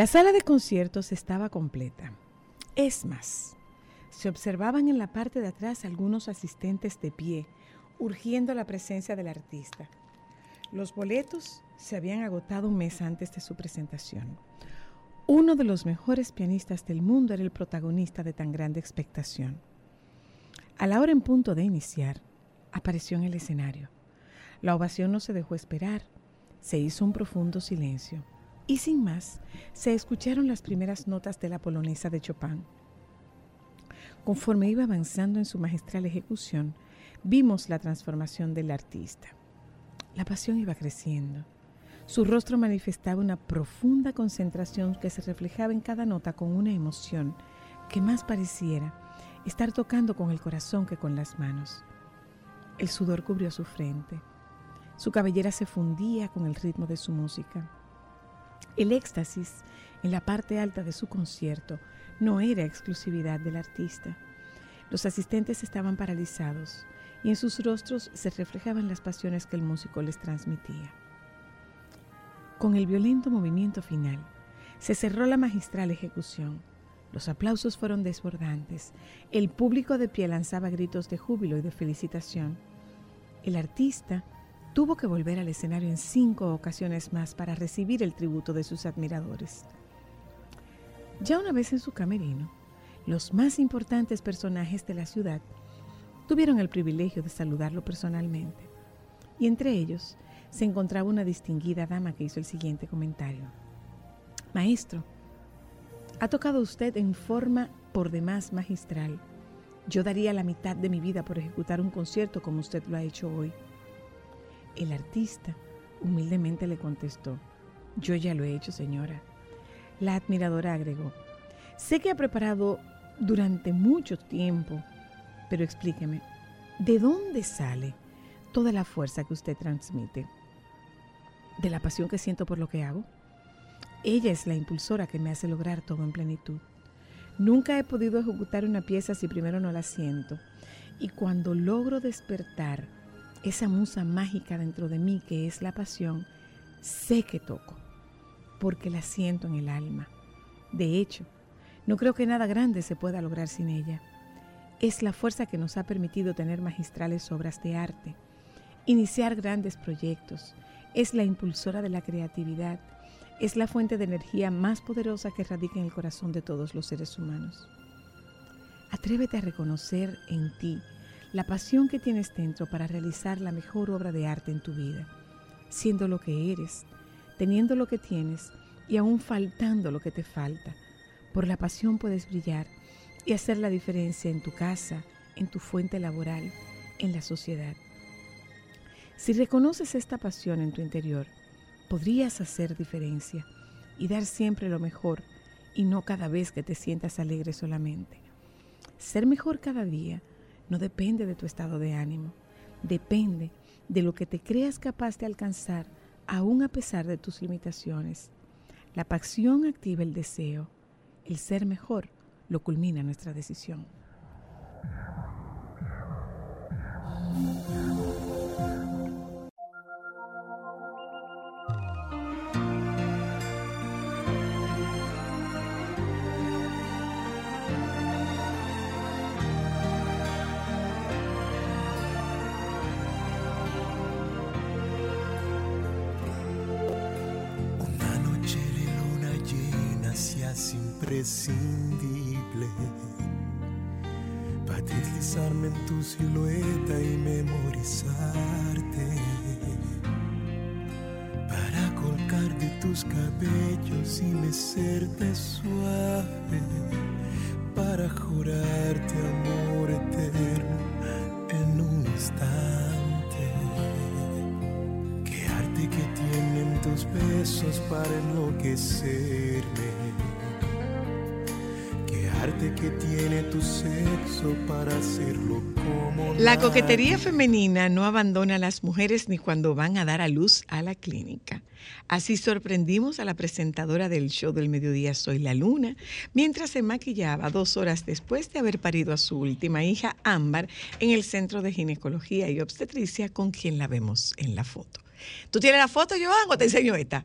La sala de conciertos estaba completa. Es más, se observaban en la parte de atrás algunos asistentes de pie, urgiendo la presencia del artista. Los boletos se habían agotado un mes antes de su presentación. Uno de los mejores pianistas del mundo era el protagonista de tan grande expectación. A la hora en punto de iniciar, apareció en el escenario. La ovación no se dejó esperar. Se hizo un profundo silencio y sin más, se escucharon las primeras notas de la polonesa de Chopin. Conforme iba avanzando en su magistral ejecución, vimos la transformación del artista. La pasión iba creciendo. Su rostro manifestaba una profunda concentración que se reflejaba en cada nota con una emoción que más pareciera estar tocando con el corazón que con las manos. El sudor cubrió su frente. Su cabellera se fundía con el ritmo de su música. El éxtasis en la parte alta de su concierto no era exclusividad del artista. Los asistentes estaban paralizados y en sus rostros se reflejaban las pasiones que el músico les transmitía. Con el violento movimiento final, se cerró la magistral ejecución. Los aplausos fueron desbordantes. El público de pie lanzaba gritos de júbilo y de felicitación. El artista tuvo que volver al escenario en cinco ocasiones más para recibir el tributo de sus admiradores. Ya una vez en su camerino, los más importantes personajes de la ciudad tuvieron el privilegio de saludarlo personalmente, y entre ellos se encontraba una distinguida dama que hizo el siguiente comentario. Maestro, ha tocado usted en forma por demás magistral. Yo daría la mitad de mi vida por ejecutar un concierto como usted lo ha hecho hoy. El artista humildemente le contestó, yo ya lo he hecho, señora. La admiradora agregó, sé que ha preparado durante mucho tiempo, pero explíqueme, ¿de dónde sale toda la fuerza que usted transmite? ¿De la pasión que siento por lo que hago? Ella es la impulsora que me hace lograr todo en plenitud. Nunca he podido ejecutar una pieza si primero no la siento. Y cuando logro despertar esa musa mágica dentro de mí que es la pasión, sé que toco, porque la siento en el alma. De hecho, no creo que nada grande se pueda lograr sin ella. Es la fuerza que nos ha permitido tener magistrales obras de arte, iniciar grandes proyectos, es la impulsora de la creatividad, es la fuente de energía más poderosa que radica en el corazón de todos los seres humanos. Atrévete a reconocer en ti la pasión que tienes dentro para realizar la mejor obra de arte en tu vida, siendo lo que eres, teniendo lo que tienes y aún faltando lo que te falta. Por la pasión puedes brillar y hacer la diferencia en tu casa, en tu fuente laboral, en la sociedad. Si reconoces esta pasión en tu interior, podrías hacer diferencia y dar siempre lo mejor y no cada vez que te sientas alegre solamente. Ser mejor cada día no depende de tu estado de ánimo, depende de lo que te creas capaz de alcanzar aún a pesar de tus limitaciones. La pasión activa el deseo, el ser mejor lo culmina nuestra decisión. Tus cabellos y mecerte suave para jurarte amor eterno en un instante. Qué arte que tienen tus besos para enloquecerme. Que tiene tu sexo para hacerlo como La coquetería femenina no abandona a las mujeres ni cuando van a dar a luz a la clínica. Así sorprendimos a la presentadora del show del mediodía Soy la Luna, mientras se maquillaba dos horas después de haber parido a su última hija, Ámbar, en el Centro de Ginecología y Obstetricia, con quien la vemos en la foto. ¿Tú tienes la foto, Joan, o te enseño esta?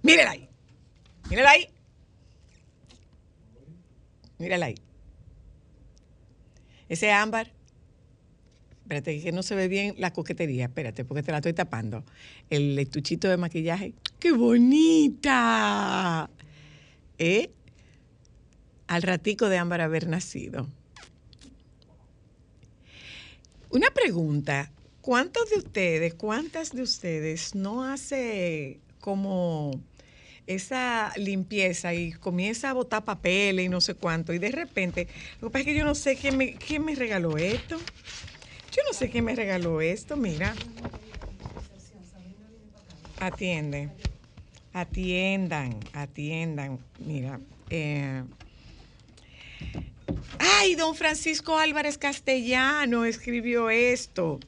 Mírala ahí. Mírala ahí. Mírala ahí. Ese es Ámbar. Espérate, que no se ve bien la coquetería. Espérate, porque te la estoy tapando. El estuchito de maquillaje. ¡Qué bonita! ¿Eh? Al ratico de Ámbar haber nacido. Una pregunta. ¿Cuántos de ustedes, cuántas de ustedes no hace como esa limpieza y comienza a botar papeles y no sé cuánto? Y de repente, lo que pasa es que yo no sé quién me, quién me regaló esto. Yo no sé quién me regaló esto, mira. Atiende. Atiendan, atiendan. Mira. eh, Ay, don Francisco Álvarez Castellano escribió esto.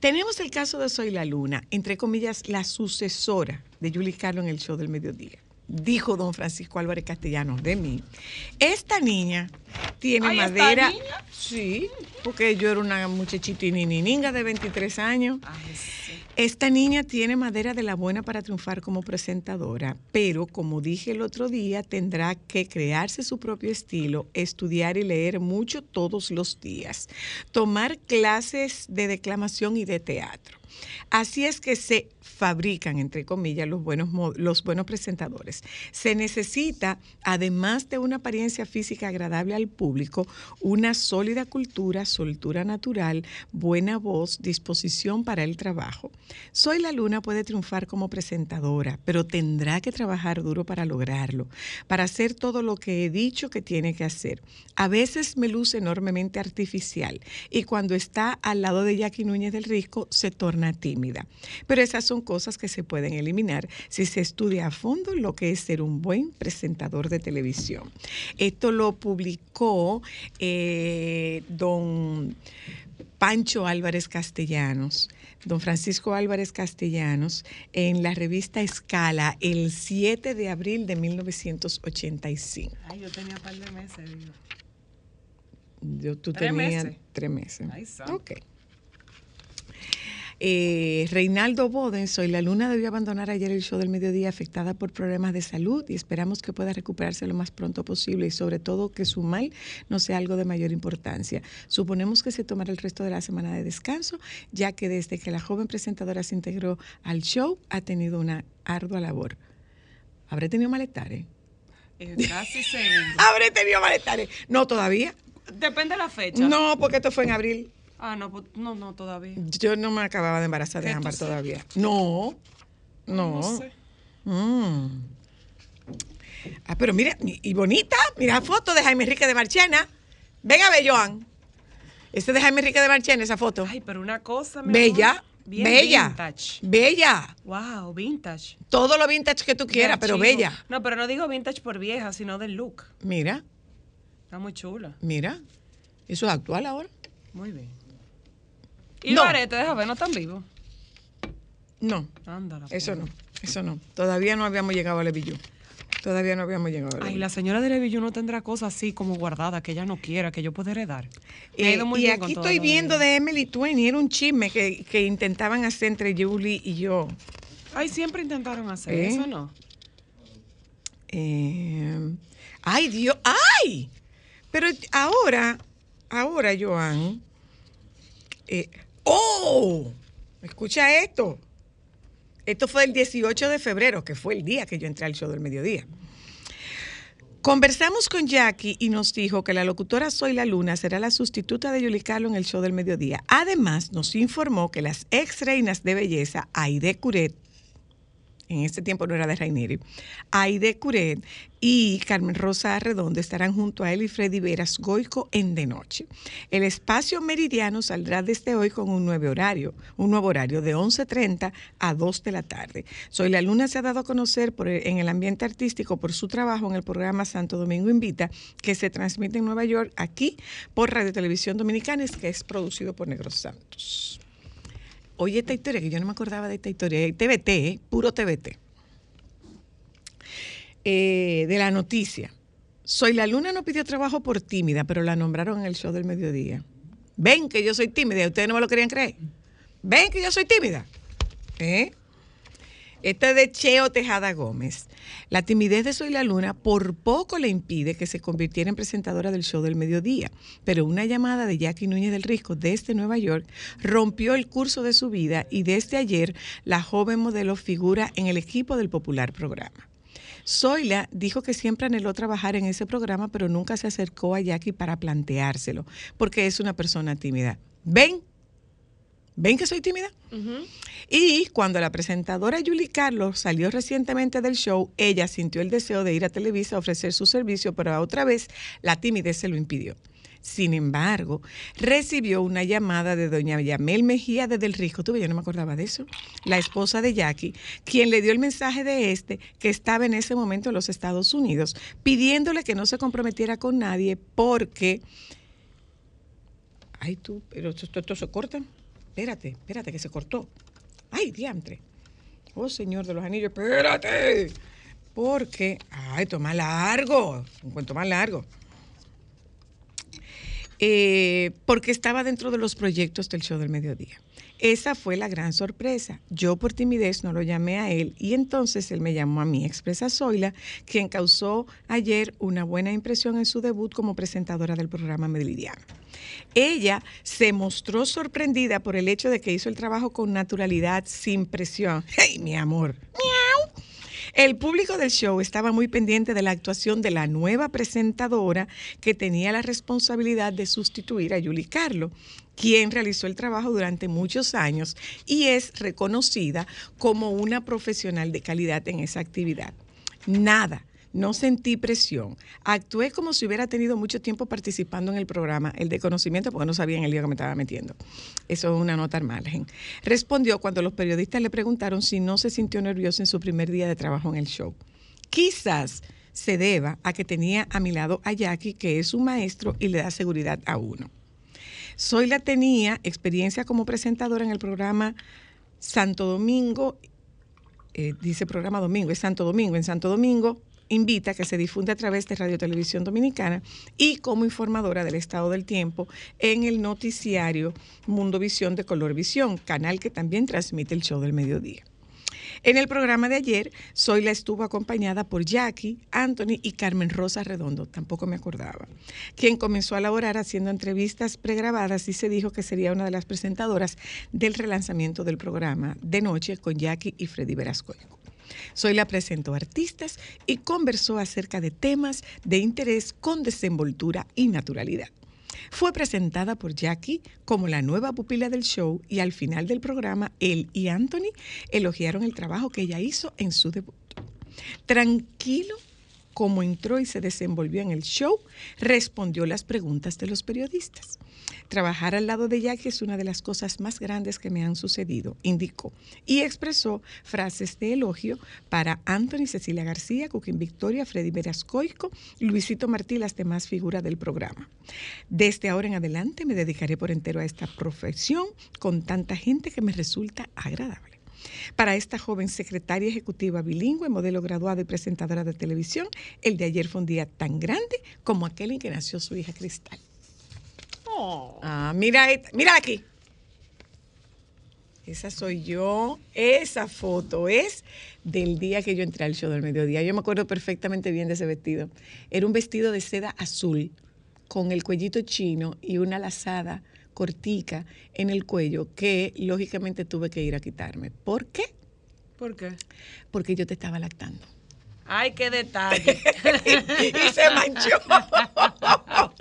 Tenemos el caso de Soy la Luna, entre comillas, la sucesora de Julie Carlo en el show del mediodía. Dijo don Francisco Álvarez Castellano de mí. Esta niña tiene Ay, ¿esta madera. niña? Sí, porque yo era una muchachita y nininga de 23 años. Esta niña tiene madera de la buena para triunfar como presentadora, pero como dije el otro día, tendrá que crearse su propio estilo, estudiar y leer mucho todos los días, tomar clases de declamación y de teatro. Así es que se fabrican, entre comillas, los buenos, los buenos presentadores. Se necesita, además de una apariencia física agradable al público, una sólida cultura, soltura natural, buena voz, disposición para el trabajo. Soy la Luna puede triunfar como presentadora, pero tendrá que trabajar duro para lograrlo, para hacer todo lo que he dicho que tiene que hacer. A veces me luce enormemente artificial y cuando está al lado de Jackie Núñez del Risco se torna tímida. Pero esas son cosas que se pueden eliminar si se estudia a fondo lo que es ser un buen presentador de televisión. Esto lo publicó eh, don Pancho Álvarez Castellanos, don Francisco Álvarez Castellanos, en la revista Escala el 7 de abril de 1985. Ay, yo tenía un par de meses. digo. Yo, tú ¿Tres tenías meses? tres meses. Ay, ok. Eh, Reinaldo Boden, Soy la Luna debió abandonar ayer el show del mediodía afectada por problemas de salud y esperamos que pueda recuperarse lo más pronto posible y sobre todo que su mal no sea algo de mayor importancia. Suponemos que se tomará el resto de la semana de descanso, ya que desde que la joven presentadora se integró al show ha tenido una ardua labor. ¿Habré tenido malestares? Eh, casi segundo. ¿Habré tenido malestares? No, todavía. Depende de la fecha. No, porque esto fue en abril. Ah, no, pues, no, no, todavía. Yo no me acababa de embarazar de ¿Qué tú ámbar todavía. No, no. No sé. Mm. Ah, pero mira, y bonita, mira la foto de Jaime Enrique de Marchena. Venga a ver, Joan. Ese de Jaime Enrique de Marchena, esa foto. Ay, pero una cosa, mi bella, amor, bien bella, vintage. bella. Wow, vintage. Todo lo vintage que tú quieras, pero bella. No, pero no digo vintage por vieja, sino del look. Mira, Está muy chula. mira. Eso es actual ahora. Muy bien. Y No. los aretes, deja ver, no están vivos. No, Ándala. eso no, eso no. Todavía no habíamos llegado al Levillú. Todavía no habíamos llegado al Ay, Levillú. la señora de Levillo no tendrá cosas así como guardadas que ella no quiera, que yo pueda heredar. Me ha Eh, ido muy y bien aquí estoy viendo de Emily Twain y era un chisme que, que intentaban hacer entre Julie y yo. Ay, siempre intentaron hacer ¿Eh? eso, ¿no? Eh, ay, Dios, ay. Pero ahora, ahora, Joan. ¡Oh! Escucha esto. Esto fue el 18 de febrero, que fue el día que yo entré al show del mediodía. Conversamos con Jackie y nos dijo que la locutora Soy la Luna será la sustituta de Yuli Carlo en el show del mediodía. Además, nos informó que las ex reinas de belleza, Aide Curet en este tiempo no era de Raineri, Aide Curet y Carmen Rosa Arredondo estarán junto a él y Freddy Veras Goico en De Noche. El espacio meridiano saldrá desde hoy con un nuevo horario, un nuevo horario de 11.30 a 2 de la tarde. Soy la Luna se ha dado a conocer por en el ambiente artístico por su trabajo en el programa Santo Domingo Invita, que se transmite en Nueva York aquí por Radio Televisión Dominicana, que es producido por Negros Santos. Oye, esta historia, que yo no me acordaba de esta historia, TVT, eh, puro TVT. Eh, de la noticia. Soy la luna no pidió trabajo por tímida, pero la nombraron en el show del mediodía. Ven que yo soy tímida, ustedes no me lo querían creer. Ven que yo soy tímida. ¿Eh? Este es de Cheo Tejada Gómez. La timidez de Soy Luna por poco le impide que se convirtiera en presentadora del show del mediodía, pero una llamada de Jackie Núñez del Risco desde Nueva York rompió el curso de su vida y desde ayer la joven modelo figura en el equipo del popular programa. Zoila dijo que siempre anheló trabajar en ese programa, pero nunca se acercó a Jackie para planteárselo, porque es una persona tímida. ¿Ven? ¿Ven que soy tímida? Y cuando la presentadora Julie Carlos salió recientemente del show, ella sintió el deseo de ir a Televisa a ofrecer su servicio, pero otra vez la timidez se lo impidió. Sin embargo, recibió una llamada de doña Yamel Mejía de Del Risco, tuve, yo no me acordaba de eso, la esposa de Jackie, quien le dio el mensaje de este que estaba en ese momento en los Estados Unidos, pidiéndole que no se comprometiera con nadie porque... Ay, tú, pero esto, esto- esto se corta. Espérate, espérate, que se cortó. Ay, diantre. Oh, señor de los anillos, espérate. Porque, ay, más largo, un cuento más largo. Eh, porque estaba dentro de los proyectos del show del mediodía. Esa fue la gran sorpresa. Yo por timidez no lo llamé a él y entonces él me llamó a mí, expresa Zoila, quien causó ayer una buena impresión en su debut como presentadora del programa Meridiano. Ella se mostró sorprendida por el hecho de que hizo el trabajo con naturalidad, sin presión. ¡Hey, mi amor! ¡Miau! El público del show estaba muy pendiente de la actuación de la nueva presentadora que tenía la responsabilidad de sustituir a Julie Carlo, quien realizó el trabajo durante muchos años y es reconocida como una profesional de calidad en esa actividad. Nada. No sentí presión. Actué como si hubiera tenido mucho tiempo participando en el programa, el de conocimiento, porque no sabía en el lío que me estaba metiendo. Eso es una nota al margen. Respondió cuando los periodistas le preguntaron si no se sintió nervioso en su primer día de trabajo en el show. Quizás se deba a que tenía a mi lado a Jackie, que es un maestro y le da seguridad a uno. Zoila tenía experiencia como presentadora en el programa Santo Domingo, eh, dice programa Domingo, es Santo Domingo, en Santo Domingo invita que se difunde a través de Radio Televisión Dominicana y como informadora del estado del tiempo en el noticiario Mundo Visión de Color Visión, canal que también transmite el show del mediodía. En el programa de ayer, Zoila estuvo acompañada por Jackie, Anthony y Carmen Rosa Redondo, tampoco me acordaba, quien comenzó a laborar haciendo entrevistas pregrabadas y se dijo que sería una de las presentadoras del relanzamiento del programa de noche con Jackie y Freddy Verascoico. Zoila presentó artistas y conversó acerca de temas de interés con desenvoltura y naturalidad. Fue presentada por Jackie como la nueva pupila del show y al final del programa él y Anthony elogiaron el trabajo que ella hizo en su debut. Tranquilo como entró y se desenvolvió en el show, respondió las preguntas de los periodistas. Trabajar al lado de Jackie es una de las cosas más grandes que me han sucedido, indicó, y expresó frases de elogio para Anthony Cecilia García, Cuquín Victoria, Freddy Verascoico, Luisito Martí las demás figuras del programa. Desde ahora en adelante me dedicaré por entero a esta profesión con tanta gente que me resulta agradable. Para esta joven secretaria ejecutiva bilingüe, modelo graduada y presentadora de televisión, el de ayer fue un día tan grande como aquel en que nació su hija Cristal. Ah, mira, mira aquí. Esa soy yo. Esa foto es del día que yo entré al show del mediodía. Yo me acuerdo perfectamente bien de ese vestido. Era un vestido de seda azul con el cuellito chino y una lazada cortica en el cuello que lógicamente tuve que ir a quitarme. ¿Por qué? ¿Por qué? Porque yo te estaba lactando. Ay, qué detalle. y se manchó.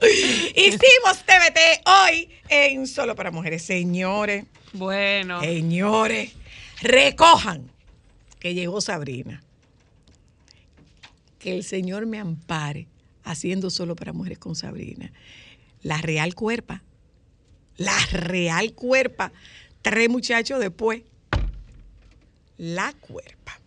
Hicimos TVT hoy en Solo para Mujeres. Señores, bueno. señores, recojan que llegó Sabrina. Que el Señor me ampare haciendo solo para mujeres con Sabrina. La Real Cuerpa. La Real Cuerpa. Tres muchachos después. La Cuerpa.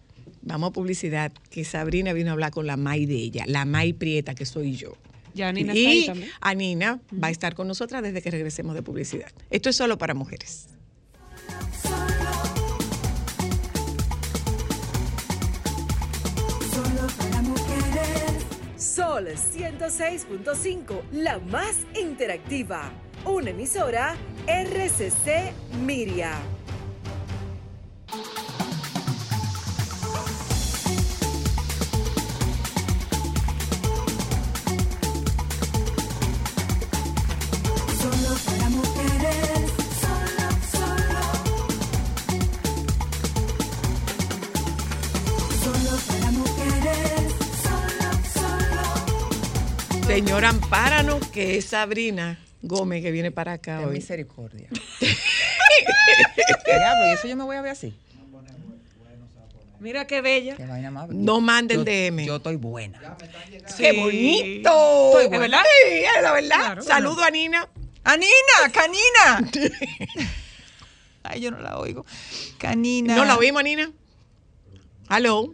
Vamos a publicidad, que Sabrina vino a hablar con la May de ella, la May Prieta, que soy yo. Ya Nina está ahí Y también. Anina va a estar con nosotras desde que regresemos de publicidad. Esto es solo para mujeres. Solo para mujeres. Sol 106.5, la más interactiva. Una emisora RCC Miria. Solo para mujeres. Solo, solo. Solo para mujeres. Solo, solo. Señora, ampáranos, que es Sabrina Gómez que viene para acá Ten hoy. misericordia. Diablo, ¿y eso yo me voy a ver así? Mira qué bella. Qué vaina más. No manden DM. Yo estoy buena. ¡Qué Sí. bonito! ¿Es verdad? Sí, es la verdad. Claro. Saludo a Nina. ¡Anina! ¡Canina! Ay, yo no la oigo. Canina. ¿No la oímos, Nina? ¿Aló?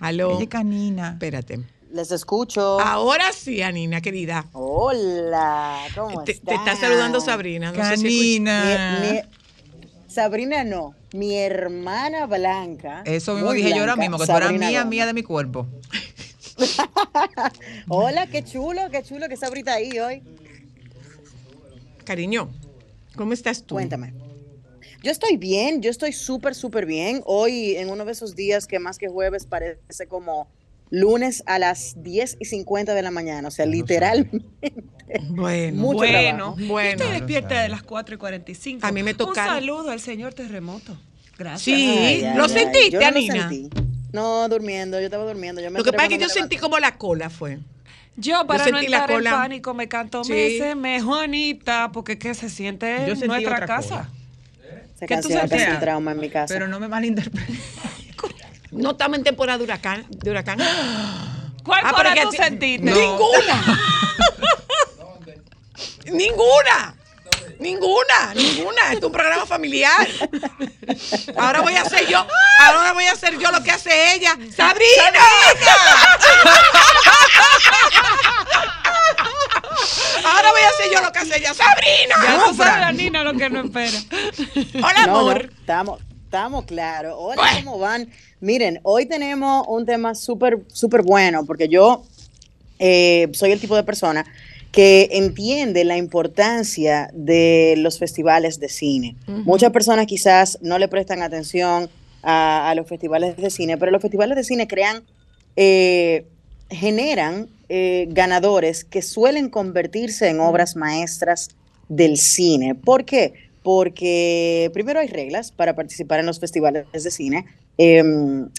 ¿Aló? Oye, canina. Espérate. Les escucho. Ahora sí, Anina, querida. Hola, ¿cómo Te, te está saludando Sabrina. No sé si. Mi- mi- Sabrina no, mi hermana Blanca. Eso mismo dije yo ahora mismo, que tú eras Sabrina mía, Gómez. mía de mi cuerpo. Hola, qué chulo, qué chulo que Sabrita ahí hoy. Cariño, ¿cómo estás tú? Cuéntame. Yo estoy bien, yo estoy súper, súper bien. Hoy, en uno de esos días que más que jueves parece como lunes a las 10 y 50 de la mañana. O sea, literalmente. Bueno, Mucho bueno, trabajo. Bueno. estoy despierta de las 4 y 45. A mí me tocaron- Un saludo al señor terremoto. Gracias. Sí, Ay, ay, ¿lo ay, sentiste, no Anina? No, durmiendo, yo estaba durmiendo. Yo me Lo que pasa es que yo sentí como la cola fue. Yo, para no sentí la entrar en pánico, me canto Sí. meses, me Juanita, porque que se siente en nuestra casa. cola. Esa ¿Qué tú sentías? trauma en mi casa. Pero no me malinterpretes. No estamos en temporada de huracán. De huracán. ¿Cuál Ah, que tú ti- sentiste? ¡Ninguna! ¡Ninguna! Ninguna, ninguna. Es un programa familiar. Ahora voy a hacer yo, ahora voy a hacer yo lo que hace ella. ¡Sabrina! Ahora voy a hacer yo lo que hace ella. ¡Sabrina! Ya tú sabes, la Nina, lo que no espera. Hola, No, no, amor. estamos, estamos claros. Hola, Bueno. ¿cómo van? Miren, hoy tenemos un tema súper, súper bueno, porque yo eh, soy el tipo de persona que entiende la importancia de los festivales de cine. Muchas personas quizás no le prestan atención a, a los festivales de cine, pero los festivales de cine crean, eh, generan eh, ganadores que suelen convertirse en obras maestras del cine. ¿Por qué? Porque primero hay reglas para participar en los festivales de cine. Eh,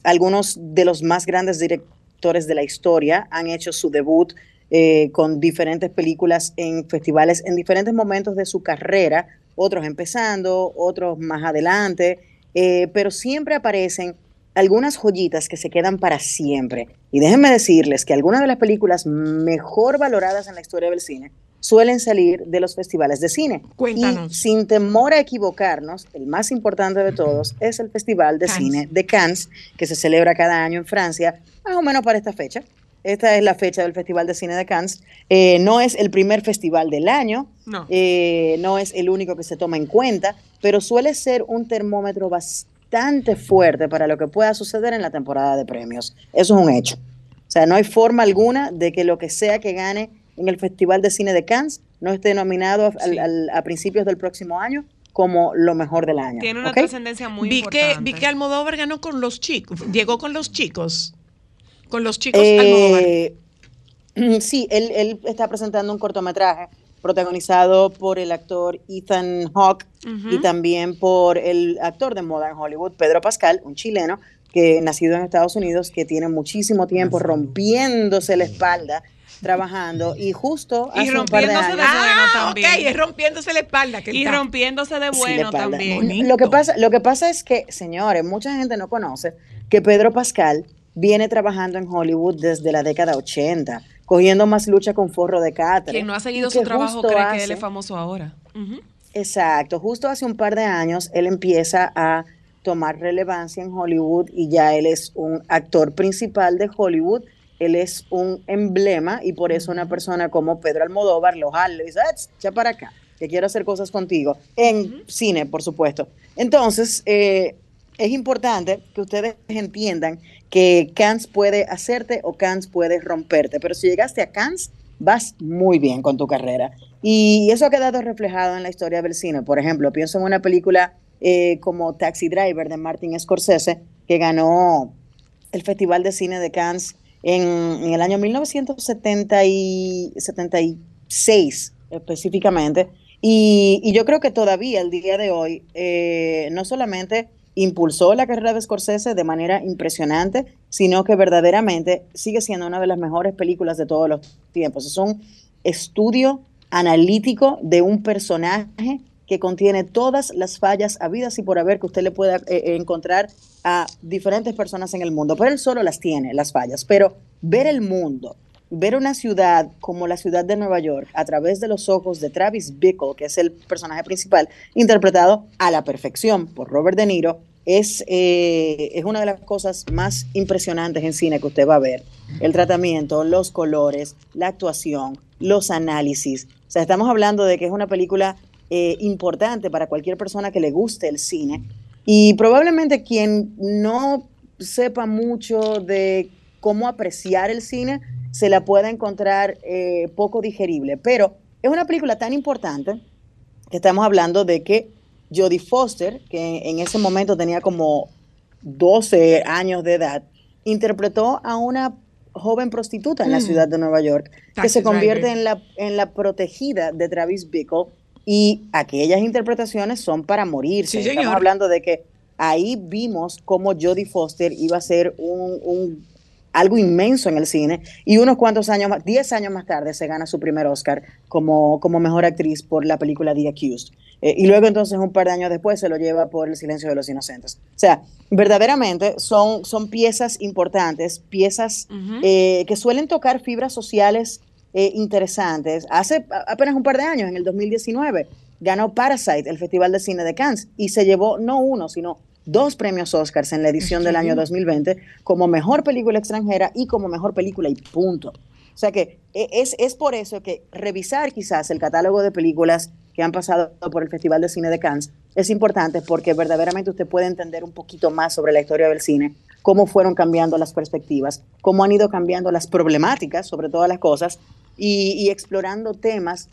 algunos de los más grandes directores de la historia han hecho su debut eh, con diferentes películas en festivales en diferentes momentos de su carrera, otros empezando, otros más adelante, eh, pero siempre aparecen algunas joyitas que se quedan para siempre. Y déjenme decirles que algunas de las películas mejor valoradas en la historia del cine suelen salir de los festivales de cine. Cuéntanos. Y sin temor a equivocarnos, el más importante de todos es el Festival de Cannes. Cine de Cannes, que se celebra cada año en Francia, más o menos para esta fecha. Esta es la fecha del Festival de Cine de Cannes. Eh, no es el primer festival del año, No. eh, no es el único que se toma en cuenta, pero suele ser un termómetro bastante fuerte para lo que pueda suceder en la temporada de premios. Eso es un hecho. O sea, no hay forma alguna de que lo que sea que gane en el Festival de Cine de Cannes no esté nominado a, al- al- a principios del próximo año como lo mejor del año. Tiene una trascendencia muy vi que, importante. vi que Almodóvar ganó con los chicos. Llegó con los chicos. Con los chicos Almodóvar. Eh, sí, él, él está presentando un cortometraje protagonizado por el actor Ethan Hawke y también por el actor de moda en Hollywood, Pedro Pascal, un chileno que nacido en Estados Unidos, que tiene muchísimo tiempo rompiéndose la espalda trabajando y justo Y hace un par de rompiéndose de años- bueno Ah, también. es rompiéndose la espalda. Que Y está. rompiéndose de Sí, bueno también. Bonito. Lo que, pasa, lo que pasa es que, señores, mucha gente no conoce que Pedro Pascal viene trabajando en Hollywood desde la década 80, cogiendo más lucha con forro de catre. Quien no ha seguido y su trabajo cree que él es famoso ahora. Exacto, justo hace un par de años él empieza a tomar relevancia en Hollywood y ya él es un actor principal de Hollywood, él es un emblema y por eso una persona como Pedro Almodóvar lo jala y dice, "Ah, ya para acá, que quiero hacer cosas contigo, en cine, por supuesto. Entonces, eh, es importante que ustedes entiendan que Cannes puede hacerte o Cannes puede romperte, pero si llegaste a Cannes, vas muy bien con tu carrera. Y eso ha quedado reflejado en la historia del cine. Por ejemplo, pienso en una película eh, como Taxi Driver de Martin Scorsese, que ganó el Festival de Cine de Cannes en, el año 1976 específicamente. Y, y yo creo que todavía el día de hoy eh, no solamente impulsó la carrera de Scorsese de manera impresionante, sino que verdaderamente sigue siendo una de las mejores películas de todos los tiempos. Es un estudio analítico de un personaje que contiene todas las fallas habidas y por haber que usted le pueda eh, encontrar a diferentes personas en el mundo, pero él solo las tiene, las fallas, pero ver el mundo, ver una ciudad como la ciudad de Nueva York a través de los ojos de Travis Bickle, que es el personaje principal, interpretado a la perfección por Robert De Niro, es, eh, es una de las cosas más impresionantes en cine que usted va a ver. El tratamiento, los colores, la actuación, los análisis. O sea, estamos hablando de que es una película eh, importante para cualquier persona que le guste el cine. Y probablemente quien no sepa mucho de cómo apreciar el cine, se la pueda encontrar eh, poco digerible. Pero es una película tan importante que estamos hablando de que Jodie Foster, que en ese momento tenía como 12 años de edad, interpretó a una joven prostituta en la Mm. ciudad de Nueva York, que se convierte en la, en la protegida de Travis Bickle y aquellas interpretaciones son para morirse. Sí, Estamos señor. hablando de que ahí vimos cómo Jodie Foster iba a ser un, un- algo inmenso en el cine y unos cuantos años más, 10 años más tarde se gana su primer Oscar como, como mejor actriz por la película The Accused. Eh, y luego entonces un par de años después se lo lleva por El silencio de los inocentes. O sea, verdaderamente son, son piezas importantes, piezas eh, que suelen tocar fibras sociales eh, interesantes. Hace apenas un par de años, en el 2019, ganó Parasite, el Festival de Cine de Cannes, y se llevó no uno, sino dos premios Oscars en la edición del año 2020 como mejor película extranjera y como mejor película y punto. O sea que e- es, es por eso que revisar quizás el catálogo de películas que han pasado por el Festival de Cine de Cannes es importante porque verdaderamente usted puede entender un poquito más sobre la historia del cine, cómo fueron cambiando las perspectivas, cómo han ido cambiando las problemáticas sobre todas las cosas y, explorando temas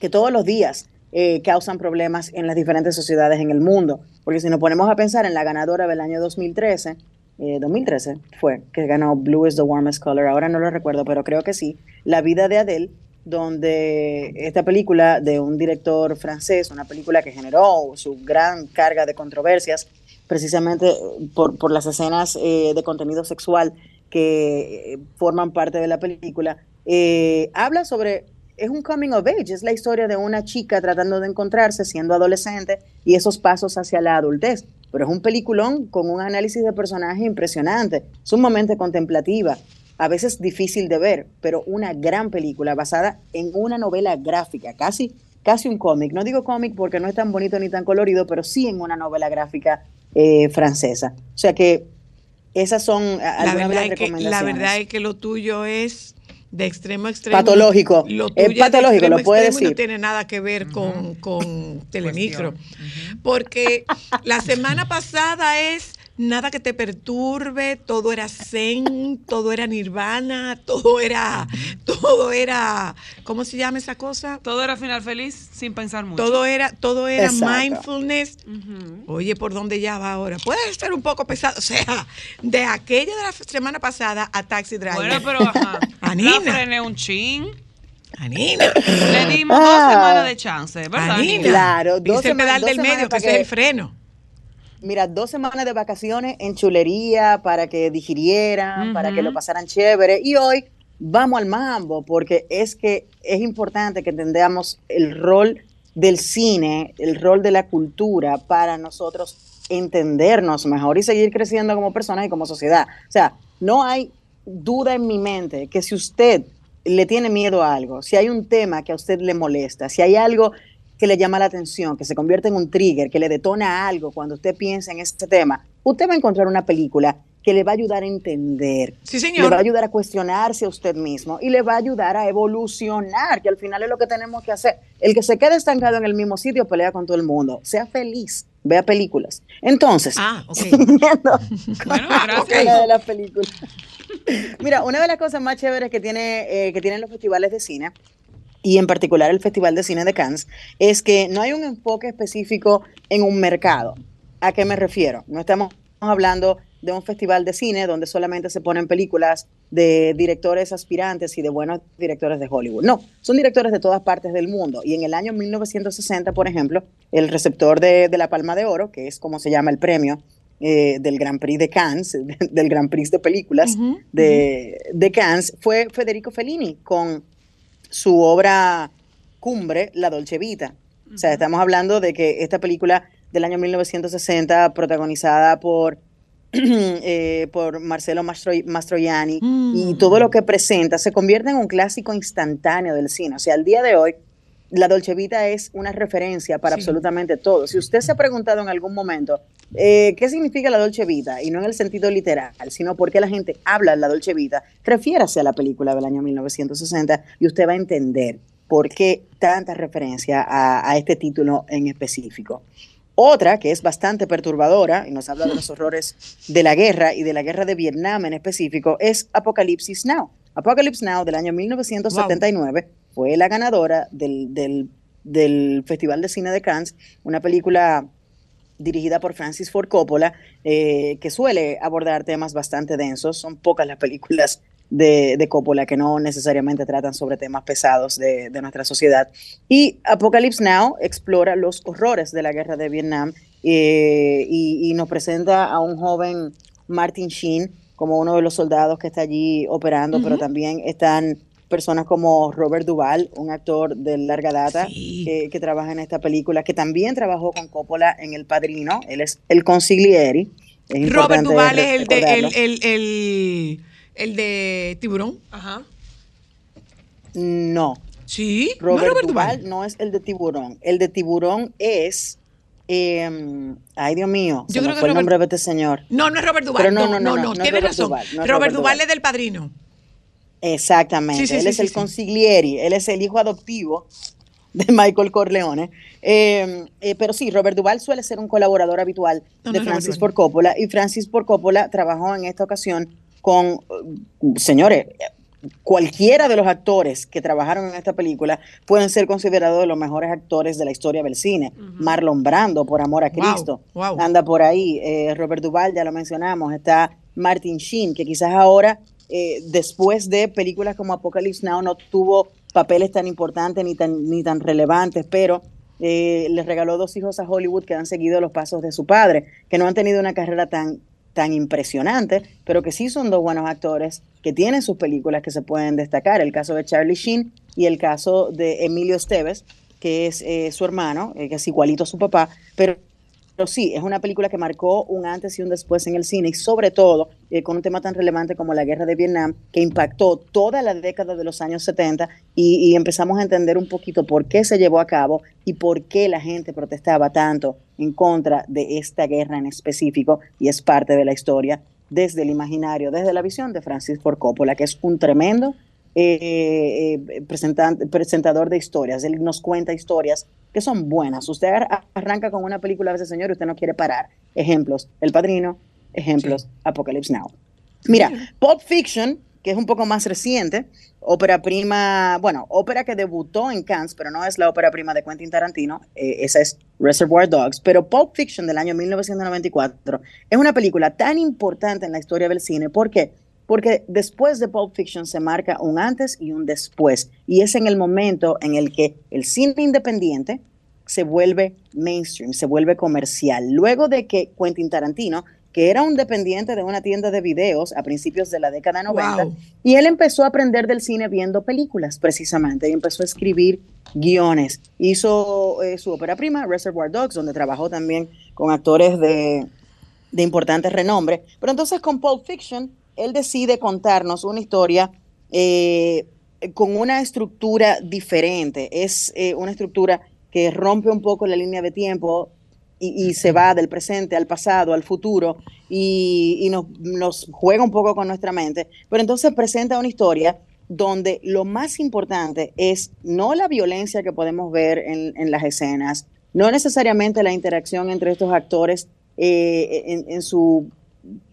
que todos los días eh, causan problemas en las diferentes sociedades en el mundo. Porque si nos ponemos a pensar en la ganadora del año 2013, eh, 2013 fue, que ganó Blue is the Warmest Color, ahora no lo recuerdo, pero creo que sí, La vida de Adele, donde esta película de un director francés, una película que generó su gran carga de controversias, precisamente eh, por, por las escenas eh, de contenido sexual que eh, forman parte de la película, eh, habla sobre, es un coming of age, es la historia de una chica tratando de encontrarse siendo adolescente y esos pasos hacia la adultez. Pero es un peliculón con un análisis de personaje impresionante, sumamente contemplativa, a veces difícil de ver, pero una gran película basada en una novela gráfica, casi, casi un cómic. No digo cómic porque no es tan bonito ni tan colorido, pero sí en una novela gráfica eh, francesa. O sea que esas son La algunas de las es que, recomendaciones. la verdad es que lo tuyo es de extremo a extremo. Patológico. Lo Es tuyo de patológico, lo puede decir. No tiene nada que ver con, con Telemicro. Porque la semana pasada es nada que te perturbe, todo era zen, todo era nirvana, todo era, todo era, ¿cómo se llama esa cosa? Todo era final feliz sin pensar mucho. Todo era, todo era Exacto. mindfulness. Oye, ¿por dónde ya va ahora? Puede ser un poco pesado. O sea, de aquella de la semana pasada a Taxi Driver. Bueno, pero ajá. Anina. La frené un chin. Anina. Le dimos dos Ah. semanas de chance, ¿verdad? Anina. Anina? Claro, dos Dice el pedal dos del medio, que ese es el freno. Mira, dos semanas de vacaciones en chulería para que digirieran, para que lo pasaran chévere. Y hoy vamos al mambo, porque es que es importante que entendamos el rol del cine, el rol de la cultura para nosotros entendernos mejor y seguir creciendo como personas y como sociedad. O sea, no hay duda en mi mente que si usted le tiene miedo a algo, si hay un tema que a usted le molesta, si hay algo que le llama la atención, que se convierte en un trigger, que le detona algo cuando usted piensa en este tema, usted va a encontrar una película que le va a ayudar a entender, Sí, le señor. va a ayudar a cuestionarse a usted mismo y le va a ayudar a evolucionar, que al final es lo que tenemos que hacer. El que se quede estancado en el mismo sitio pelea con todo el mundo. Sea feliz, vea películas. Entonces, Ah, Bueno, de las películas. Mira, una de las cosas más chéveres que, tiene, eh, que tienen los festivales de cine, y en particular el Festival de Cine de Cannes, es que no hay un enfoque específico en un mercado. ¿A qué me refiero? No estamos hablando de un festival de cine donde solamente se ponen películas de directores aspirantes y de buenos directores de Hollywood. No, son directores de todas partes del mundo. Y en el año 1960, por ejemplo, el receptor de, de la Palma de Oro, que es como se llama el premio eh, del Grand Prix de Cannes, del Grand Prix de películas de, de Cannes, fue Federico Fellini con su obra cumbre, La Dolce Vita. O sea, estamos hablando de que esta película del año 1960, protagonizada por, eh, por Marcelo Mastro- Mastroianni, y Mm. todo lo que presenta se convierte en un clásico instantáneo del cine. O sea, al día de hoy, La Dolce Vita es una referencia para Sí. absolutamente todo. Si usted se ha preguntado en algún momento eh, qué significa la Dolce Vita, y no en el sentido literal, sino por qué la gente habla de la Dolce Vita, refiérase a la película del año 1960 y usted va a entender por qué tanta referencia a, a este título en específico. Otra que es bastante perturbadora y nos habla de los horrores de la guerra y de la guerra de Vietnam en específico es Apocalypse Now. Apocalypse Now del año 1979 fue la ganadora del, del- del Festival de Cine de Cannes, una película dirigida por Francis Ford Coppola, eh, que suele abordar temas bastante densos. Son pocas las películas de, de Coppola que no necesariamente tratan sobre temas pesados de, de nuestra sociedad. Y Apocalypse Now explora los horrores de la guerra de Vietnam eh, y, y nos presenta a un joven Martin Sheen como uno de los soldados que está allí operando, pero también están personas como Robert Duvall, un actor de larga data Sí. que, que trabaja en esta película, que también trabajó con Coppola en El Padrino. Él es el consiglieri. Es Robert importante Duval es el de, el, el, el, el de Tiburón. Ajá. No, Sí, ¿no Robert, Robert Duvall Duvall. no es el de Tiburón. El de Tiburón es... eh, ay, Dios mío, se Yo me creo que fue el nombre de este señor. No, no es Robert Duval. Pero no, no, no, no, no, no es Tienes Robert razón. Duvall, no Robert, Duval Duvall. es del padrino. Exactamente. Sí, sí, él sí, es el consiglieri, él es el hijo adoptivo de Michael Corleone. Eh, eh, pero sí, Robert Duvall suele ser un colaborador habitual No, de no Francis. Ford Coppola y Francis Ford Coppola trabajó en esta ocasión con, eh, señores, cualquiera de los actores que trabajaron en esta película pueden ser considerados de los mejores actores de la historia del cine. Marlon Brando, por amor a Cristo, wow. anda por ahí. Eh, Robert Duvall, ya lo mencionamos. Está Martin Sheen, que quizás ahora, eh, después de películas como Apocalypse Now, no tuvo papeles tan importantes ni tan, ni tan relevantes, pero eh, les regaló dos hijos a Hollywood que han seguido los pasos de su padre, que no han tenido una carrera tan, tan impresionante, pero que sí son dos buenos actores que tienen sus películas que se pueden destacar. El caso de Charlie Sheen y el caso de Emilio Esteves, que es eh, su hermano, eh, que es igualito a su papá, pero pero sí, es una película que marcó un antes y un después en el cine y sobre todo eh, con un tema tan relevante como la guerra de Vietnam que impactó toda la década de los años 70 y, empezamos a entender un poquito por qué se llevó a cabo y por qué la gente protestaba tanto en contra de esta guerra en específico y es parte de la historia desde el imaginario, desde la visión de Francis Ford Coppola, que es un tremendo eh, eh, presentador de historias. Él nos cuenta historias que son buenas. Usted ar- arranca con una película a veces, señor, y usted no quiere parar. Ejemplos, El Padrino, ejemplos, Apocalypse Now. Mira, Pulp Fiction, que es un poco más reciente, ópera prima, bueno, ópera que debutó en Cannes, pero no es la ópera prima de Quentin Tarantino, eh, esa es Reservoir Dogs, pero Pulp Fiction del año 1994 es una película tan importante en la historia del cine, ¿por qué? Porque después de Pulp Fiction se marca un antes y un después, y es en el momento en el que el cine independiente se vuelve mainstream, se vuelve comercial. Luego de que Quentin Tarantino que era un dependiente de una tienda de videos a principios de la década 90 Wow. y él empezó a aprender del cine viendo películas precisamente y empezó a escribir guiones. Hizo eh, su ópera prima, Reservoir Dogs, donde trabajó también con actores de, de importante renombre. Pero entonces con Pulp Fiction, él decide contarnos una historia eh, con una estructura diferente. Es eh, una estructura que rompe un poco la línea de tiempo y, se va del presente al pasado, al futuro, y, nos, juega un poco con nuestra mente. Pero entonces presenta una historia donde lo más importante es no la violencia que podemos ver en, las escenas, no necesariamente la interacción entre estos actores eh, en su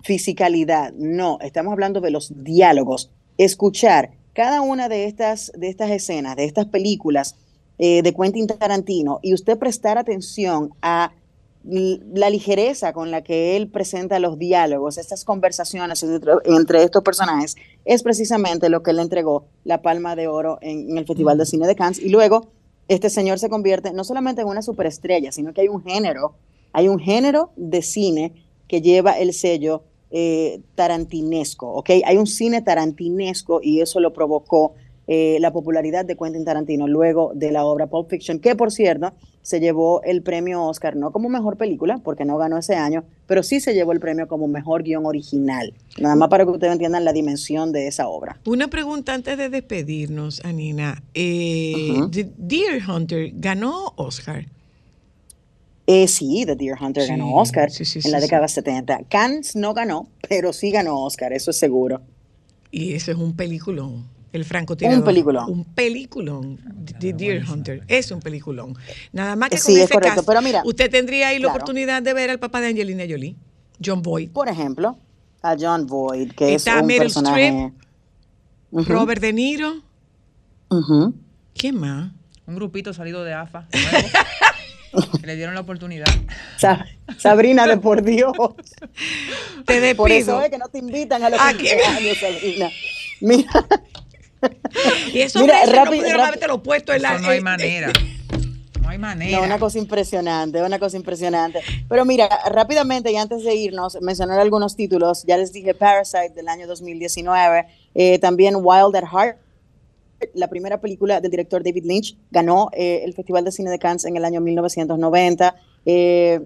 fisicalidad, no, estamos hablando de los diálogos, escuchar cada una de estas, de estas escenas, de estas películas eh, de Quentin Tarantino y usted prestar atención a la ligereza con la que él presenta los diálogos, estas conversaciones entre, entre estos personajes, es precisamente lo que le entregó la Palma de Oro en, en el Festival de Cine de Cannes. Y luego este señor se convierte no solamente en una superestrella, sino que hay un género, hay un género de cine que lleva el sello eh, tarantinesco, ¿ok? Hay un cine tarantinesco y eso lo provocó eh, la popularidad de Quentin Tarantino luego de la obra Pulp Fiction, que por cierto se llevó el premio Oscar, no como mejor película, porque no ganó ese año, pero sí se llevó el premio como mejor guion original. Nada más para que ustedes entiendan la dimensión de esa obra. Una pregunta antes de despedirnos, Anina. Eh. The Deer Hunter ganó Oscar. Eh, sí, The Deer Hunter Sí, ganó Oscar sí, sí, en la sí. década 70. Cannes no ganó, pero sí ganó Oscar, eso es seguro. Y eso es un peliculón. El francotirador. Un peliculón. Un peliculón. The Deer Hunter. Es un peliculón. Nada más que Sí, con es ese correcto, caso, pero mira, usted tendría ahí la claro. oportunidad de ver al papá de Angelina Jolie, John Boyd, Por ejemplo, a John Boyd, que Está es un Meryl personaje... Streep, Ujú, Robert De Niro. ujú. ¿Quién más? Un grupito salido de AFA. le dieron la oportunidad. Sa- Sabrina, de por Dios. Te despido. Por eso es que no te invitan a los Aquí. 15 años, Sabrina. Mira, y esos Mira, meses no rápido, pudieron rápido. haberte lo puesto en la. Eso no hay manera. No hay manera. no, una cosa impresionante, una cosa impresionante. Pero mira, rápidamente y antes de irnos, mencionar algunos títulos. Ya les dije Parasite del año 2019, eh, también Wild at Heart, la primera película del director David Lynch, ganó eh, el Festival de Cine de Cannes en el año 1990. Eh,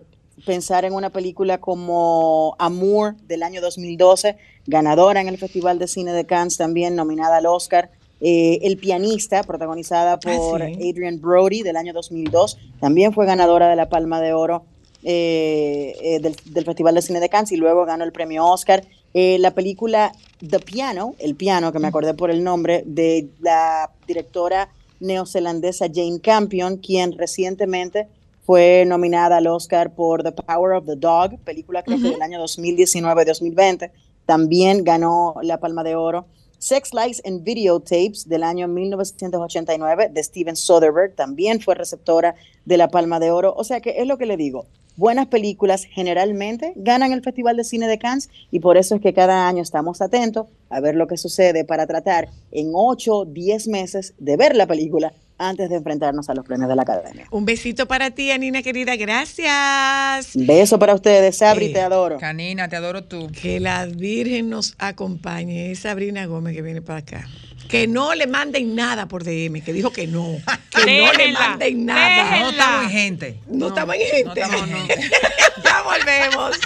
pensar en una película como Amour del año 2012, ganadora en el Festival de Cine de Cannes, también nominada al Oscar. Eh, el pianista, protagonizada por Ah, sí. Adrian Brody del año 2002, también fue ganadora de la Palma de Oro eh, eh, del, del Festival de Cine de Cannes y luego ganó el premio Oscar. Eh, la película The Piano, el piano, que me acordé por el nombre, de la directora neozelandesa Jane Campion, quien recientemente fue nominada al Oscar por The Power of the Dog, película creo que del año 2019-2020. También ganó la Palma de Oro. Sex Lies and Videotapes del año 1989 de Steven Soderbergh también fue receptora de la Palma de Oro. O sea que es lo que le digo. Buenas películas generalmente ganan el Festival de Cine de Cannes y por eso es que cada año estamos atentos a ver lo que sucede para tratar en 8, 10 meses de ver la película antes de enfrentarnos a los premios de la Academia. Un besito para ti, Anina querida. Gracias. Beso para ustedes, Sabri, Eh, te adoro. Canina, te adoro tú. Que la Virgen nos acompañe. Es Sabrina Gómez que viene para acá. Que no le manden nada por DM, que dijo que no. Que no le manden nada. No estamos en gente. No, estamos en gente. No estamos, no. ya volvemos.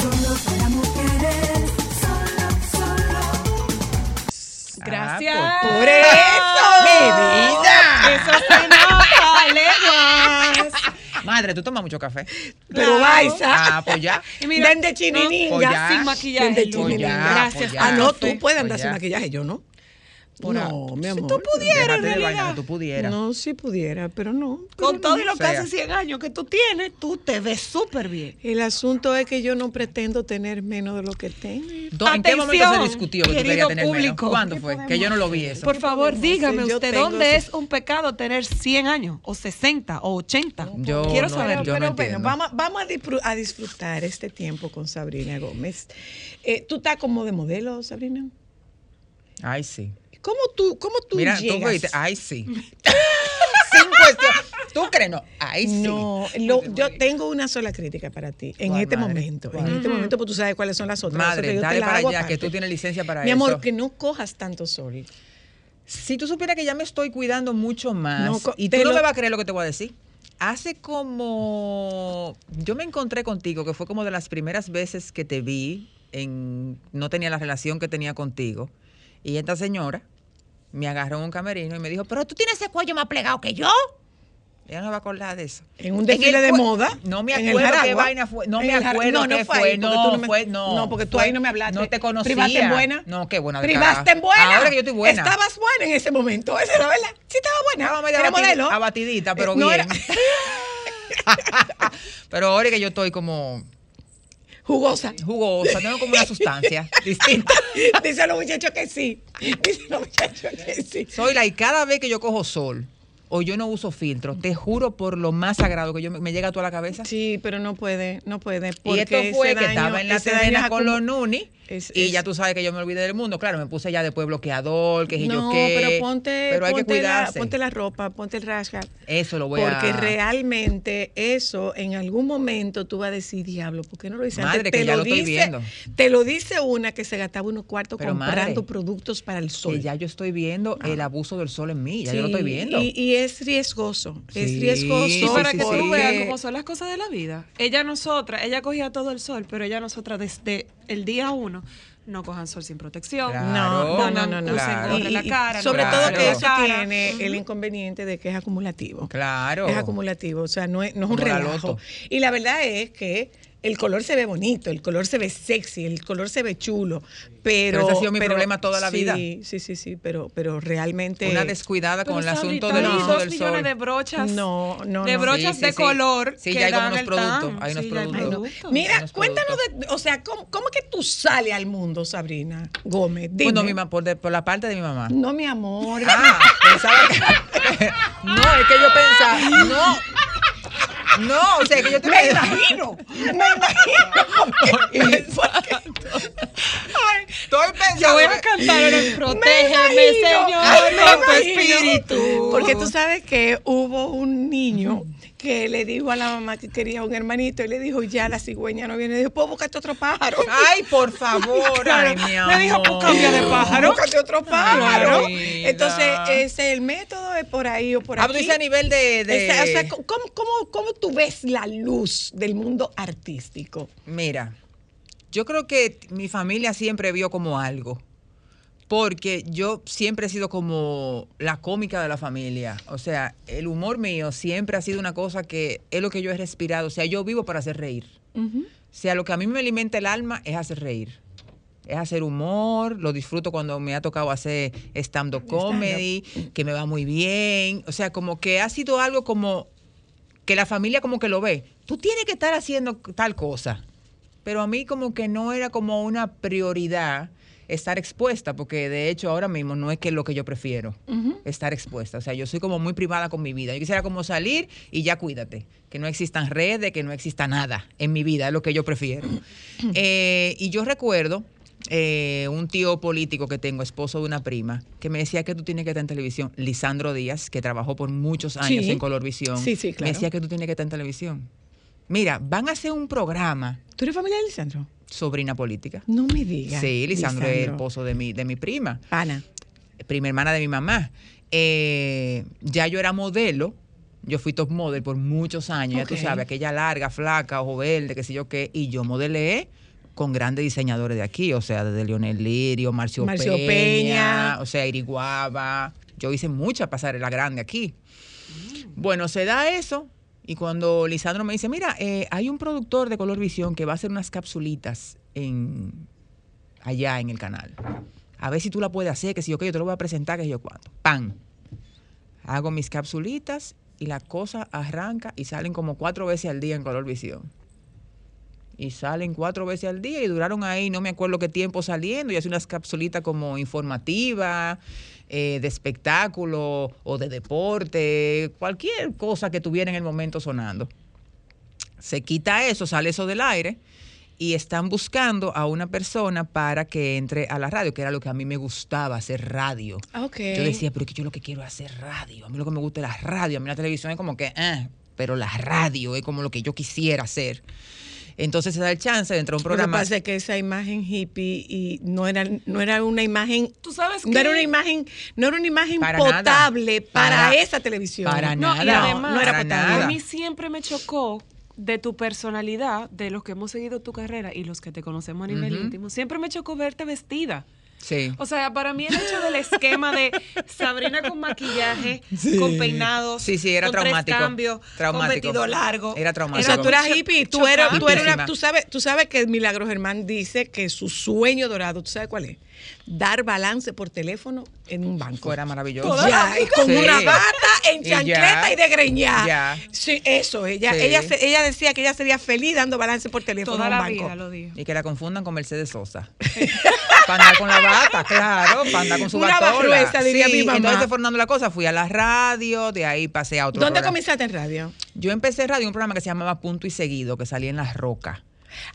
Solo para mujeres, solo, solo. Gracias. Ah, Por eso. Madre, tú tomas mucho café. Pero Claro. Baisa. Ah, pues ya. Y mira, Ven de chinininga. pues ya. sin maquillaje. Ven de Lulu. chinininga. Gracias. Pues ya. Ah, no, café. tú puedes andar Pues sin maquillaje, yo no. Por no, mi amor. tú pudieras, de vaina realidad. que tú pudieras. No, sí pudiera, pero no. Con todo y lo que sea. hace 100 años que tú tienes, tú te ves súper bien. El asunto es que yo no pretendo tener menos de lo que tengo. Do- ¿En qué momento se Atención, discutió que tú querías tener menos? público. ¿Cuándo ¿Qué fue? podemos Que yo no lo vi eso. Por favor, dígame? Yo usted, ¿dónde es un pecado tener 100 años? ¿O 60? ¿O 80? Yo Quiero no- saber. yo pero no bueno, vamos, vamos a disfrutar este tiempo con Sabrina Gómez. Eh, ¿Tú estás como de modelo, Sabrina? Ay, sí. ¿Cómo tú, cómo tú Mira, tú llegas? viste. Ay, sí. Sin cuestión. ¿Tú crees? No. Ay, sí. No, lo- yo tengo una sola crítica para ti en ¿Cuál, este madre? momento. En este momento, pues tú sabes cuáles son las otras. Madre, yo dale para allá, que tú tienes licencia para Mi eso. amor, que no cojas tanto sol. Si tú supieras que ya me estoy cuidando mucho más, No, y tú no lo- me vas a creer lo que te voy a decir. Hace como. Yo me encontré contigo, que fue como de las primeras veces que te vi, en, no tenía la relación que tenía contigo. Y esta señora me agarró en un camerino y me dijo: Pero tú tienes ese cuello más plegado que yo. Ella no va a acordar de eso. En un desfile de moda. No me acuerdo qué vaina fue. No me acuerdo no, no qué fue no, no fue. No, no, porque tú fue- ahí no me hablaste. No te conocía. ¿Privaste en buena? No, qué buena. ¿Privaste en buena? Ahora que yo estoy buena. Estabas buena en ese momento. Esa es la verdad. Sí, estaba buena. Estaba media Era abati- modelo. abatidita, pero Eh, no bien. era- pero ahora que yo estoy como Jugosa. jugosa, tengo como una sustancia distinta. Dicen los muchachos que sí. Dicen los muchachos que sí. Soy la y cada vez que yo cojo sol o yo no uso filtro, te juro por lo más sagrado que yo me, me llega a toda la cabeza. Sí, pero no puede, no puede. Y porque esto fue que daño- estaba en la es con los Nuni. Es- y es- ya tú sabes que yo me olvidé del mundo. Claro, me puse ya después bloqueador, que si No, yo qué. pero ponte, Pero hay que ponte, la, cuidarse. ponte la ropa, ponte el rash guard. Eso lo voy Porque a. realmente eso en algún momento tú vas a decir, diablo, ¿por qué no lo dice Madre, antes? que te ya lo lo estoy dice, viendo. Te lo dice una que se gastaba unos cuartos Pero, comprando madre, productos para el sol. Que ya yo estoy viendo el abuso del sol en mí. Ya yo lo estoy viendo. Y, y es riesgoso, es Sí, riesgoso. sí, Y para sí, que sí. tú veas porque- cómo son las cosas de la vida. Ella nosotras, ella cogía todo el sol, pero ella nosotras desde el día uno no cojan sol sin protección. Claro, No, no, no, no. claro. la Y- y cara. sobre no todo que eso la tiene el inconveniente de que es acumulativo. Claro. Es acumulativo, o sea, no es, no es un la relajo. Y la verdad es que el color se ve bonito, el color se ve sexy, el color se ve chulo, pero... Pero ese ha sido mi problema toda la sí, vida. Sí, sí, sí, pero, pero realmente... Una descuidada con el asunto del uso dos del millones sol. de brochas. No, no, de no. brochas Sí, sí, de sí. color. Sí, que ya hay dan unos productos, hay unos Sí, ya hay productos. Mira, Unos cuéntanos productos. de, o sea, ¿cómo, cómo que tú sales al mundo, Sabrina Gómez? Dime. Bueno, mi ma- por, de- por la parte de mi mamá. No, mi amor. Ah, pensaba que. no, es que yo pensaba. No. No, o sea, que yo te Me imagino, me imagino. Estoy pensando. Yo voy a cantar en el Protégeme, Me Señor, con tu me imagino. espíritu. Porque tú sabes que hubo un niño que le dijo a la mamá que quería un hermanito y le dijo, ya la cigüeña no viene. Le dijo, pues búscate otro pájaro. Ay, por favor. Ay, mi amor. Le dijo, pues cambia de pájaro. Búscate otro pájaro. Ay, Entonces, ese el método es por ahí o por Ah, aquí. tú dices a nivel de. de- o sea, ¿cómo, cómo, cómo tú ves la luz del mundo artístico? Mira, yo creo que mi familia siempre vio como algo. Porque yo siempre he sido como la cómica de la familia. O sea, el humor mío siempre ha sido una cosa que es lo que yo he respirado. O sea, yo vivo para hacer reír. O sea, lo que a mí me alimenta el alma es hacer reír. Es hacer humor, lo disfruto cuando me ha tocado hacer stand-up comedy, que me va muy bien. O sea, como que ha sido algo como que la familia como que lo ve. Tú tienes que estar haciendo tal cosa. Pero a mí como que no era como una prioridad estar expuesta, porque de hecho ahora mismo no es que es lo que yo prefiero, estar expuesta. O sea, yo soy como muy privada con mi vida. Yo quisiera como salir y ya cuídate, que no existan redes, que no exista nada en mi vida, es lo que yo prefiero. Eh, y yo recuerdo eh, un tío político que tengo, esposo de una prima, que me decía que tú tienes que estar en televisión. Lisandro Díaz, que trabajó por muchos años Sí. en Colorvisión, Sí, sí, me claro. decía que tú tienes que estar en televisión. Mira, van a hacer un programa, ¿Tú eres familia de Lisandro? Sobrina política. No me digas. Sí, Lisandro, es el esposo de mi, de mi prima, Ana. prima hermana de mi mamá. Eh, ya yo era modelo, yo fui top model por muchos años, ya tú sabes, aquella larga, flaca, ojo verde, qué sé yo qué, y yo modelé con grandes diseñadores de aquí, o sea, desde Leonel Lirio, Marcio, Marcio Peña, Peña. o sea, Iriguaba. Yo hice mucha pasarela grande aquí. Bueno, se da eso. Y cuando Lisandro me dice, mira, eh, hay un productor de Color Visión que va a hacer unas capsulitas en, allá en el canal. A ver si tú la puedes hacer, que si yo que yo te lo voy a presentar, que si yo cuánto. ¡Pam! Hago mis capsulitas y la cosa arranca y salen como cuatro veces al día en Color Visión. Y salen cuatro veces al día y duraron ahí, no me acuerdo qué tiempo saliendo, y hace unas capsulitas como informativas, eh, de espectáculo o de deporte, cualquier cosa que tuviera en el momento sonando. Se quita eso, sale eso del aire y están buscando a una persona para que entre a la radio, que era lo que a mí me gustaba, hacer radio. Ok. Yo decía, pero es que yo lo que quiero es hacer radio. A mí lo que me gusta es la radio. A mí la televisión es como que, eh, pero la radio es como lo que yo quisiera hacer. Entonces se da el chance de entrar a un Lo que programa. pasa es que esa imagen hippie y no era, no era una imagen, Tú sabes no que era una imagen, no era una imagen Para nada. potable para, Para- esa televisión. para No, y nada. además, no era potable. nada. A mí siempre me chocó de tu personalidad, de los que hemos seguido tu carrera y los que te conocemos a nivel Ujú. íntimo, siempre me chocó verte vestida. Sí. O sea, para mí el hecho del esquema de Sabrina con maquillaje, con peinados, Sí, sí, era con tres traumático. cambios, Traumático. con vestido largo. Era O traumático. sea, tú eras hippie, tú eras, tú eras una, tú sabes, tú sabes que Milagro Germán dice que su sueño dorado, ¿tú sabes cuál es? Dar balance por teléfono en un banco. Fuera maravilloso. Ya, y con Sí. una bata en Y ya. chancleta y, de. Ya. Sí, eso, ella, Sí. ella, se- ella decía que ella sería feliz dando balance por teléfono Toda en un la banco. vida lo dijo. Y que la confundan con Mercedes Sosa. para andar con la bata, claro, para andar con su Una batola. diría Sí, mi mamá. Entonces fueron dando la cosa, fui a la radio, de ahí pasé a otro ¿Dónde programa. comenzaste en radio? Yo empecé en radio un programa que se llamaba Punto y Seguido, que salía en La Roca.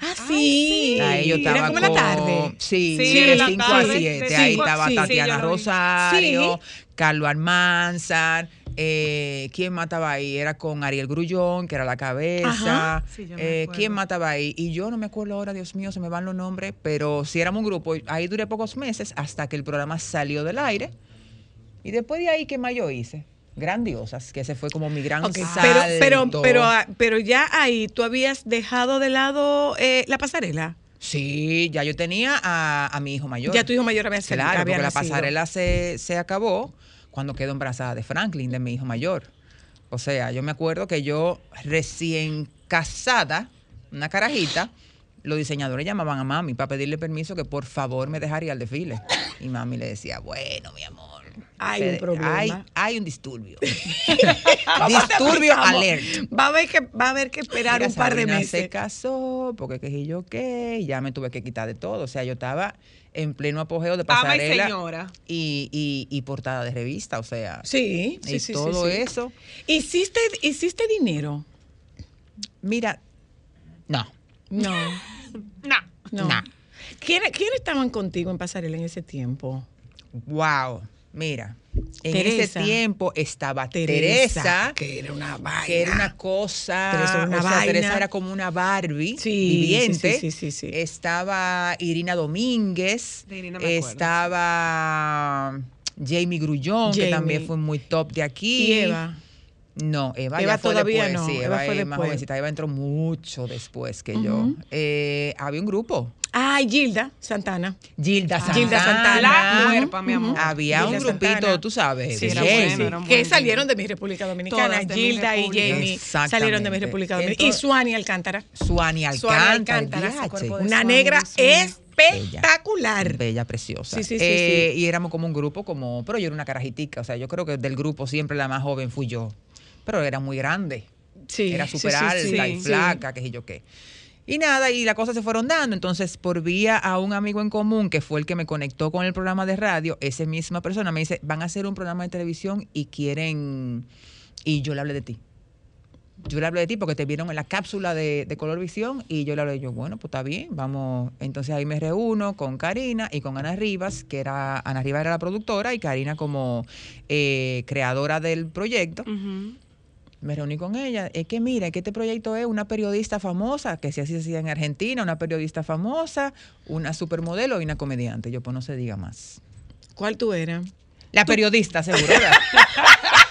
Ah, sí. Ahí yo estaba Era como en la con- tarde. Sí, Sí, de en la 5 a tarde, 7. de Ahí estaba sí, Tatiana. Rosario, Carlos Almanzar. Eh, ¿Quién mataba ahí? Era con Ariel Grullón, que era la cabeza. Sí, Eh. ¿Quién mataba ahí? Y yo no me acuerdo ahora, Dios mío, se me van los nombres, pero si éramos un grupo, ahí duré pocos meses hasta que el programa salió del aire. Y después de ahí, ¿qué más yo hice? Grandiosas, que ese fue como mi gran Ok, pero, pero, salto. pero, ah, pero ya ahí tú habías dejado de lado eh, la pasarela. Sí, ya yo tenía a, a mi hijo mayor. Ya tu hijo mayor había salido, Claro, había porque la pasarela se, se acabó cuando quedó embarazada de Franklin, de mi hijo mayor. O sea, yo me acuerdo que yo recién casada, una carajita, los diseñadores llamaban a mami para pedirle permiso que por favor me dejara ir al desfile. Y mami le decía, bueno, mi amor. Hay se- un problema. Hay, hay un disturbio. ¿Cómo te disturbio alert. Va a haber que, va a haber que esperar Mira, un par de meses. se casó, porque qué sé yo qué, y ya me tuve que quitar de todo. O sea, yo estaba en pleno apogeo de y pasarela señora. y, y- y portada de revista, o sea. Sí, sí, y sí, todo sí. eso. ¿Hiciste, ¿Hiciste dinero? Mira, no, No. No. No. Nah. ¿Quiénes, quiénes estaban contigo en pasarela en ese tiempo? wow. Mira, en Teresa. ese tiempo estaba Teresa, que era una vaina. que era una cosa. Teresa era una o sea, vaina. Teresa era como una Barbie Sí, viviente. sí, sí, sí, sí, sí. Estaba Irina Domínguez. De Irina me acuerdo. estaba Jamie Grullón, que también fue muy top de aquí. ¿Y Eva? No, Eva, Eva ya fue todavía después, no, sí, Eva Eva, fue más después. jovencita. Eva entró mucho después que yo. Eh, había un grupo. Ay, Gilda Santana. Gilda Santana. Gilda Santana. La Ujú, cuerpa, mi amor. Había Gilda un grupito, Santana. tú sabes. Sí, bueno, que salieron de mi República Dominicana. Todas de mi Gilda y República. Jamie salieron de mi República Dominicana. Entonces- y Suani Alcántara. Suani Suani Alcántara. Alcántara, Una Suani, negra mío. espectacular. Bella, preciosa. Sí, sí, sí, Eh, sí. Y éramos como un grupo, como, pero yo era una carajitica. O sea, yo creo que del grupo siempre la más joven fui yo. Pero era muy grande. Sí, era sí, súper sí, alta sí, y sí. flaca, qué sé yo qué. Y nada, y las cosas se fueron dando. Entonces, por vía a un amigo en común, que fue el que me conectó con el programa de radio, esa misma persona me dice, van a hacer un programa de televisión y quieren... Y yo le hablé de ti. Yo le hablé de ti porque te vieron en la cápsula de, de Color Visión y yo le hablé, yo, bueno, pues está bien, vamos. Entonces ahí me reúno con Karina y con Ana Rivas, que era, Ana Rivas era la productora y Karina como eh, creadora del proyecto. Ujú. Me reuní con ella. Es que mira, que este proyecto es una periodista famosa, que si así se hacía en Argentina, una periodista famosa, una supermodelo y una comediante. Yo, pues no se diga más. ¿Cuál tú eras? La periodista, seguro.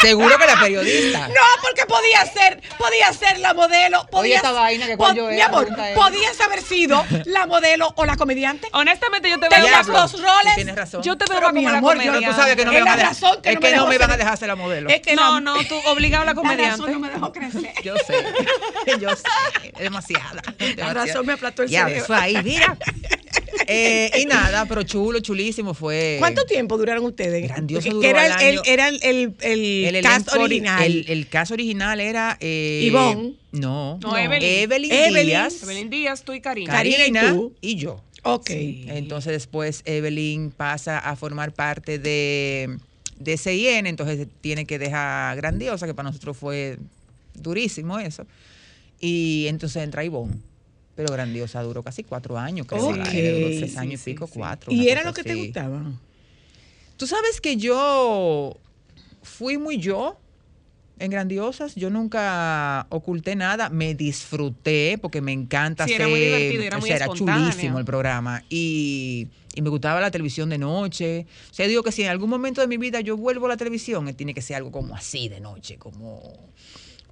seguro que la periodista. No, porque podía ser, podía ser la modelo. Podía, esta vaina que pod- yo Mi era, amor, pregunta ella. podías haber sido la modelo o la comediante. Honestamente, yo te Tenías veo Diablo. los roles. Tienes razón. Yo te veo Pero, como mi la amor, yo- comediante. Pero tú sabes que no me van a la dejar. razón que es no que no me van a dejar ser la modelo. Es que No, la- no, tú obligado a la La comediante. razón no me dejó crecer. Yo sé. Yo sé. Es demasiada. demasiada. razón me aplastó el Ya, cerebro. Eso ahí, mira. Eh, y nada, pero chulo, chulísimo fue. ¿Cuánto tiempo duraron ustedes? Grandioso Que duró era el, el- año. era el, el, el El cast original. El, el caso original era. Eh, Ivonne. No. No, Evelyn. Evelyn, Evelyn. Díaz. Evelyn Díaz, tú y Karina. Karina y tú. y yo. ok. Entonces después Evelyn pasa a formar parte de, de CIN, entonces tiene que dejar grandiosa, que para nosotros fue durísimo eso. Y entonces entra Ivonne. Pero grandiosa duró casi cuatro años, creo. Ok. al aire, duró tres Sí, años sí, y pico, sí. cuatro. ¿Y era lo que te gustaba? Tú sabes que yo fui muy yo En Grandiosas yo nunca oculté nada, me disfruté porque me encanta Sí, hacer, era muy divertido, era o muy sea, era chulísimo el programa y, y me gustaba la televisión de noche. O sea, digo que si en algún momento de mi vida yo vuelvo a la televisión, eh, tiene que ser algo como así de noche, como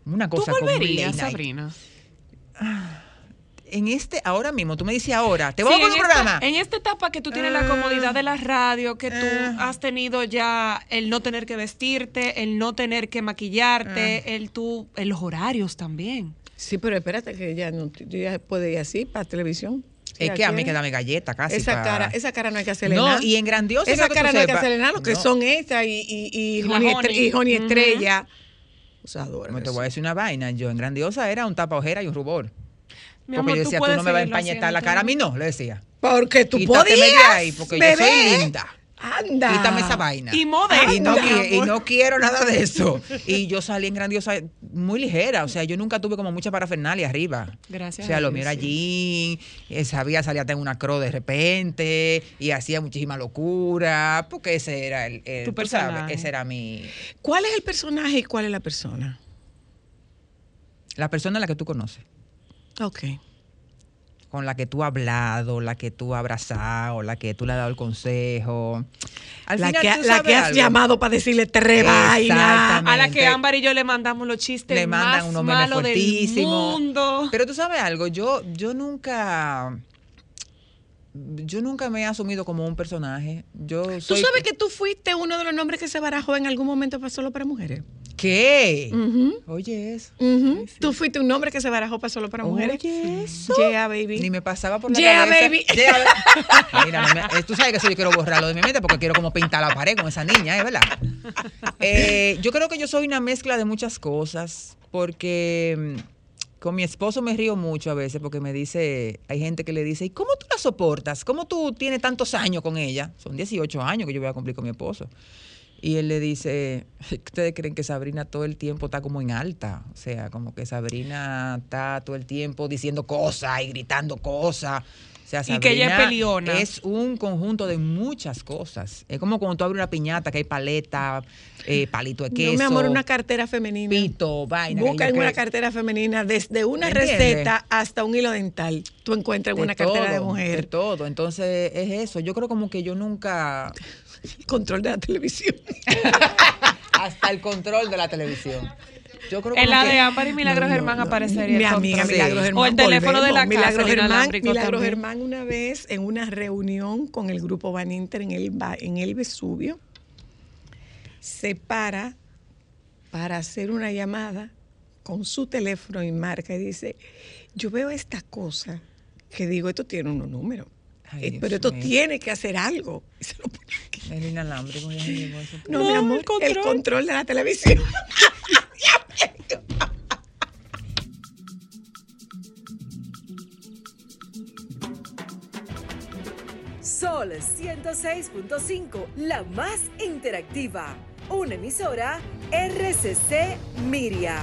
una ¿Tú cosa como volverías. Sabrina? En este, ahora mismo, tú me dices ahora, te voy Sí, a poner un programa. en esta etapa que tú tienes la comodidad de la radio, que tú Eh. has tenido ya el no tener que vestirte, el no tener que Eh. maquillarte, el tú, en los horarios también. Sí, pero espérate que ya no ya puede ir así para televisión. Es que a mí quiere. que dame galleta casi. Esa cara, esa cara no hay que hacerle No, nada. y en Grandiosa, Esa cara no hay que hacerle nada, lo que No. son esta y, y, y, Y Joni, Joni. Estre- y Joni Ujú. Estrella. Usadora. Como te voy a decir una vaina, yo en Grandiosa era un tapa ojera y un rubor. Mi Porque amor, yo decía, tú no me vas a empañetar la cara. A mí no, le decía. Porque tú Quítateme podías, de ahí, porque yo bebé. soy linda. Anda. Quítame esa vaina. Y moderna, Y no, y no quiero nada de eso. Y yo salí en grandiosa muy ligera. O sea, yo nunca tuve como mucha parafernalia arriba. Gracias O sea, a lo mío era jean, sabía hasta en una crow de repente y hacía muchísima locura. Porque ese era el. el- Tu sabes, ese era mi. ¿Cuál es el personaje y cuál es la persona? La persona a la que tú conoces. Ok. con la que tú has hablado, la que tú has abrazado, la que tú le has dado el consejo. Al La final, que, tú la sabes que has algo. llamado para decirle tres vainas. Exactamente. A la que Ámbar y yo le mandamos los chistes le mandan memes malos del mundo. Pero tú sabes algo, yo, yo nunca. Yo nunca me he asumido como un personaje. Yo ¿Tú sabes que tú fuiste uno de los nombres que se barajó en algún momento para solo para mujeres? ¿Qué? Oye, eso. ujú. Tú fuiste un nombre que se barajó para solo para mujeres. Oye, eso. Yeah, baby. Ni me pasaba por la Yeah, cabeza. baby. Yeah, baby. Mira, me- tú sabes que eso yo quiero borrarlo de mi mente porque quiero como pintar la pared con esa niña, ¿eh? ¿verdad? Eh, yo creo que yo soy una mezcla de muchas cosas porque mm, con mi esposo me río mucho a veces porque me dice, hay gente que le dice, ¿y cómo tú la soportas? ¿Cómo tú tienes tantos años con ella? Son 18 años que yo voy a cumplir con mi esposo. Y él le dice, ¿ustedes creen que Sabrina todo el tiempo está como en alta? O sea, como que Sabrina está todo el tiempo diciendo cosas y gritando cosas. O sea, Y que ella es Sabrina peleona. Es un conjunto de muchas cosas. Es como cuando tú abres una piñata que hay paleta, eh, palito de queso. No, mi amor, una cartera femenina. Pito, vaina. Busca en una cartera femenina, desde una receta hasta un hilo dental. Tú encuentras en una cartera de De mujer. todo. Entonces, es eso. Yo creo como que yo nunca... El control de la televisión. Hasta el control de la televisión. Yo creo En la que- de Ámbar y Milagros No, Germán no. aparecería. Mi amiga. Milagros. Germán. O el teléfono de la casa, Milagros Germán, Milagros también. Germán una vez en una reunión con el grupo Van Inter en el, en el Vesubio se para para hacer una llamada con su teléfono y marca y dice, yo veo esta cosa que digo, esto tiene unos números, Ay, eh, pero esto mío. tiene que hacer algo. Se lo pone aquí. El inalámbrico, ya eso. No, No, mi el amor, el control. control de la televisión. Sol 106.5, la más interactiva. Una emisora RCC Miria.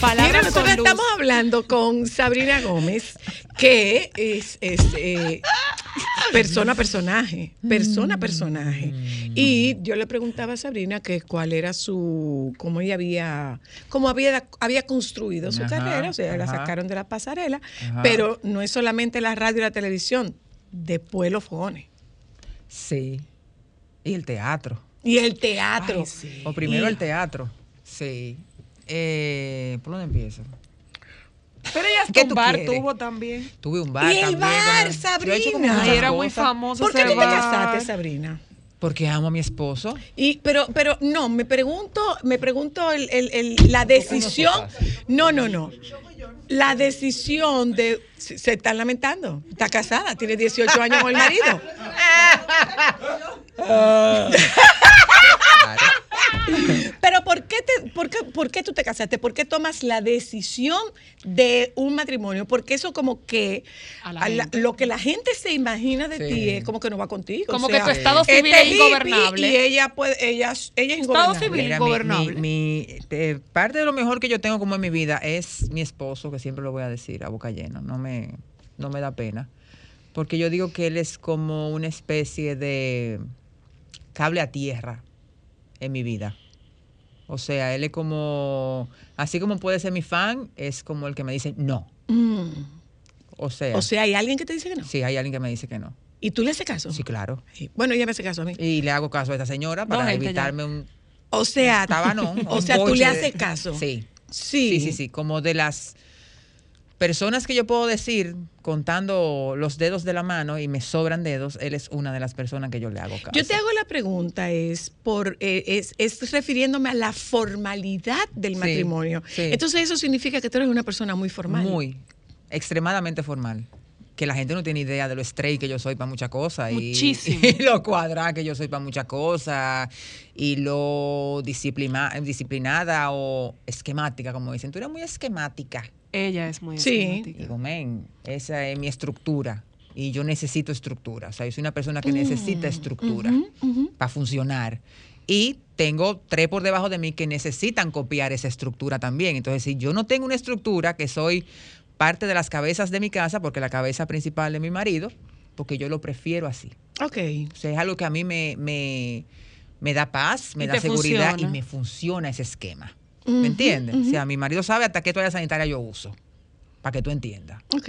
Palabras Mira, nosotros estamos hablando con Sabrina Gómez, que es, es, eh, persona personaje, persona personaje. Y yo le preguntaba a Sabrina que cuál era su, cómo ella había, cómo había, había construido su Ajá, carrera, o sea, la sacaron de la pasarela, Ajá. pero no es solamente la radio y la televisión, después los fogones. Sí. Y el teatro. Y el teatro. Ay, sí. O primero Y- el teatro. Sí. Eh, ¿Por dónde empiezo? Pero ella hasta ¿Qué un bar quieres? tuvo también. Tuve un bar Y el también. bar, he como Sabrina. era muy famoso ¿Por qué tú te casaste, Sabrina? Porque amo a mi esposo. Y, pero, pero no, me pregunto, me pregunto el- el- el- la decisión. No, no, no. La decisión de. Se, se están lamentando. Está casada, tiene 18 años con el marido. Pero ¿por qué, te, por, qué, ¿por qué tú te casaste? ¿Por qué tomas la decisión de un matrimonio? Porque eso como que A la a la- gente. lo que la gente se imagina de Sí. ti es como que no va contigo. Como O que tu estado este civil es ingobernable. Y ella puede, ella, ella es Estado ingobernable. civil. Mira, mi- ingobernable. mi- mi- eh, parte de lo mejor que yo tengo como en mi vida es mi esposo, que siempre lo voy a decir a boca llena, no me, no me da pena. Porque yo digo que él es como una especie de cable a tierra en mi vida. O sea, él es como, así como puede ser mi fan, es como el que me dice no. Mm. O sea, O sea, hay alguien que te dice que no. sí, hay alguien que me dice que no. ¿Y tú le haces caso? Sí, claro. Sí. Bueno, ella me hace caso a mí. Y le hago caso a esta señora para ya. evitarme un O sea, tabanón. o sea, tú le haces caso. Sí. Sí. Sí, sí, sí. Como de las personas que yo puedo decir, contando los dedos de la mano y me sobran dedos, él es una de las personas que yo le hago caso. Yo te hago la pregunta, es por eh, es, es refiriéndome a la formalidad del Sí, matrimonio. sí. Entonces eso significa que tú eres una persona muy formal. Muy, extremadamente formal. Que la gente no tiene idea de lo straight que yo soy para muchas cosas. y- Muchísimo. Y, lo cuadrada que yo soy para muchas cosas. Y lo disciplina- disciplinada o esquemática, como dicen. Tú eres muy esquemática. Ella es muy Sí. Digo, men, esa es mi estructura. Y yo necesito estructura. O sea, yo soy una persona Mm. que necesita estructura para funcionar. Y tengo tres por debajo de mí que necesitan copiar esa estructura también. Entonces, si yo no tengo una estructura, que soy parte de las cabezas de mi casa, porque la cabeza principal de mi marido, porque yo lo prefiero así. Ok. O sea, es algo que a mí me, me, me da paz, me Y da seguridad funciona. y me funciona ese esquema. ¿Me entiendes? O sea, mi marido sabe hasta qué toalla sanitaria yo uso, para que tú entiendas. Ok.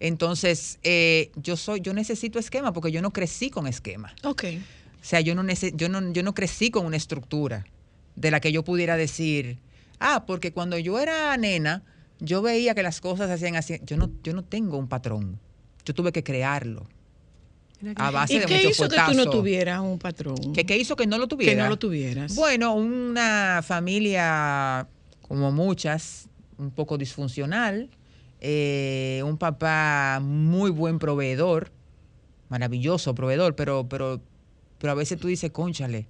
Entonces, eh, yo soy, yo necesito esquema porque yo no crecí con esquema. Ok. O sea, yo no, yo no, yo no crecí con una estructura de la que yo pudiera decir, ah, porque cuando yo era nena, yo veía que las cosas hacían así. Yo no, yo no tengo un patrón. Yo tuve que crearlo. A base ¿Y de qué hizo que tú no tuvieras un patrón? ¿Qué, qué hizo que no lo tuviera? Que no lo tuvieras. Bueno, una familia como muchas, un poco disfuncional, eh, un papá muy buen proveedor, maravilloso proveedor, pero, pero, pero a veces tú dices, conchale,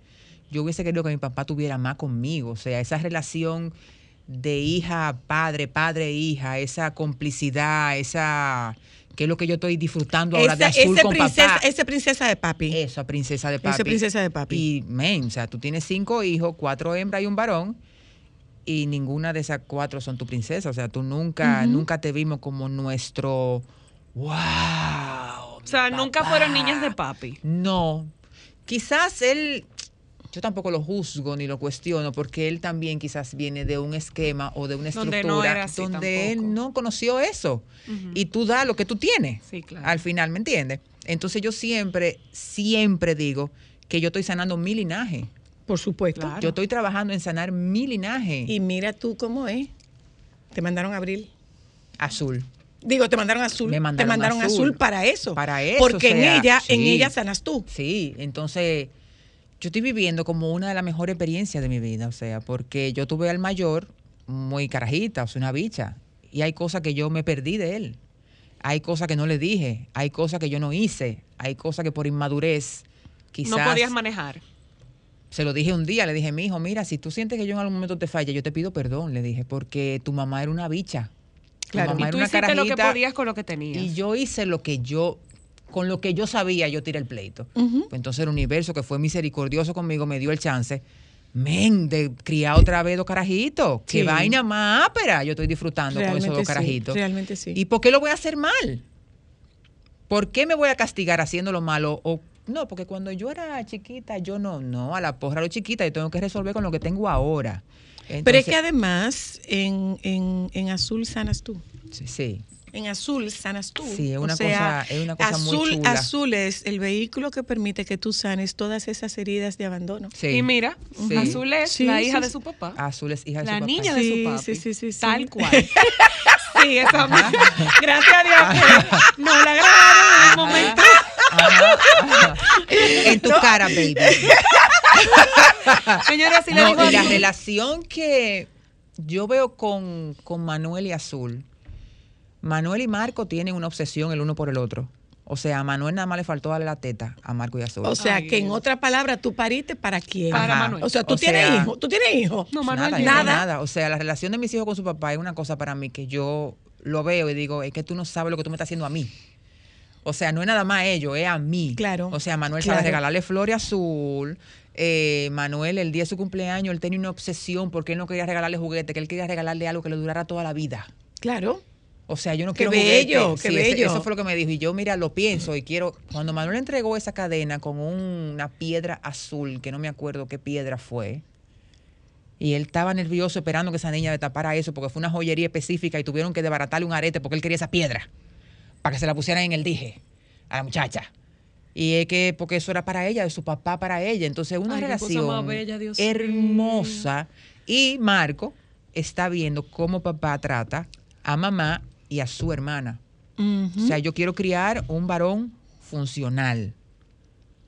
yo hubiese querido que mi papá tuviera más conmigo, o sea, esa relación de hija a padre, padre hija, esa complicidad, esa que es lo que yo estoy disfrutando ahora de esa, azul con princesa, papá. esa princesa de papi. Esa princesa de papi. Esa princesa de papi. Y, men, o sea, tú tienes cinco hijos, cuatro hembras y un varón, y ninguna de esas cuatro son tu princesa. O sea, tú nunca, nunca te vimos como nuestro, wow. O sea, nunca fueron niñas de papi. No. Quizás él, yo tampoco lo juzgo ni lo cuestiono, porque él también quizás viene de un esquema o de una Donde estructura no era así donde él no conoció eso. Y tú das lo que tú tienes Sí, claro. al final, ¿me entiendes? Entonces yo siempre, siempre digo que yo estoy sanando mi linaje. Por supuesto. Claro. Yo estoy trabajando en sanar mi linaje Y mira tú cómo es. Te mandaron a abril. azul. Digo, te mandaron azul. Me mandaron te mandaron azul. azul. para eso. Para eso, Porque o sea, en ella, en ella sanas tú. Sí, entonces yo estoy viviendo como una de las mejores experiencias de mi vida, o sea, porque yo tuve al mayor muy carajita, o sea, una bicha, y hay cosas que yo me perdí de él. Hay cosas que no le dije, hay cosas que yo no hice, hay cosas que por inmadurez quizás No podías manejar. se lo dije un día, le dije, mi hijo, mira, si tú sientes que yo en algún momento te falle, yo te pido perdón, le dije, porque tu mamá era una bicha. Tu Claro. mamá Y era tú una hiciste lo que carajita, podías con lo que tenías. Y yo hice lo que yo, con lo que yo sabía, yo tiré el pleito. Pues entonces el universo, que fue misericordioso conmigo, me dio el chance, men, de criar otra vez dos carajitos. Qué Sí. vaina más ápera yo estoy disfrutando con esos dos sí, carajitos. realmente sí. ¿Y por qué lo voy a hacer mal? ¿Por qué me voy a castigar haciendo lo malo? O, no, porque cuando yo era chiquita, yo no, no, a la porra lo chiquita, yo tengo que resolver con lo que tengo ahora. Pero es que además en, en, en azul sanas tú. sí, sí. En azul sanas tú. Sí, es O una sea, cosa- es una cosa muy azul, chula. Azul es el vehículo que permite que tú sanes todas esas heridas de abandono. sí. Y mira, Sí. Azul es Sí, la sí, hija de su papá. Azul es hija de la su papá. niña de su papi. sí, sí, sí, sí. Tal cual. sí, esa misma. Gracias a Dios que no la grabaron en un momento. Ajá, ajá. En tu cara, baby. Señora, si le No, digo y la relación que yo veo con, con Manuel y Azul, Manuel y Marco tienen una obsesión el uno por el otro. O sea, a Manuel nada más le faltó darle la teta a Marco y a Sol. O sea, Ay, que en otra palabra, tú pariste para quién. Para Ajá. Manuel. O sea, tú O tienes sea, hijos. Tú tienes hijos. No, Manuel, nada, yo nada. no nada. O sea, la relación de mis hijos con su papá es una cosa para mí que yo lo veo y digo, es que tú no sabes lo que tú me estás haciendo a mí. O sea, no es nada más ellos, es a mí. Claro, O sea, Manuel claro. sabe regalarle flores azul. Eh, Manuel, el día de su cumpleaños, él tenía una obsesión porque él no quería regalarle juguete, que él quería regalarle algo que le durara toda la vida. Claro. O sea, yo no Qué quiero bello, juguete. qué Sí, bello. Eso fue lo que me dijo. Y yo, mira, lo pienso y quiero. Cuando Manuel entregó esa cadena con una piedra azul, que no me acuerdo qué piedra fue, y él estaba nervioso esperando que esa niña le tapara eso, porque fue una joyería específica y tuvieron que desbaratarle un arete porque él quería esa piedra, para que se la pusieran en el dije a la muchacha. Y es que, porque eso era para ella, de su papá para ella. Entonces, una Ay, relación bella, mío. hermosa. Y Marco está viendo cómo papá trata a mamá y a su hermana. O sea, yo quiero criar un varón funcional.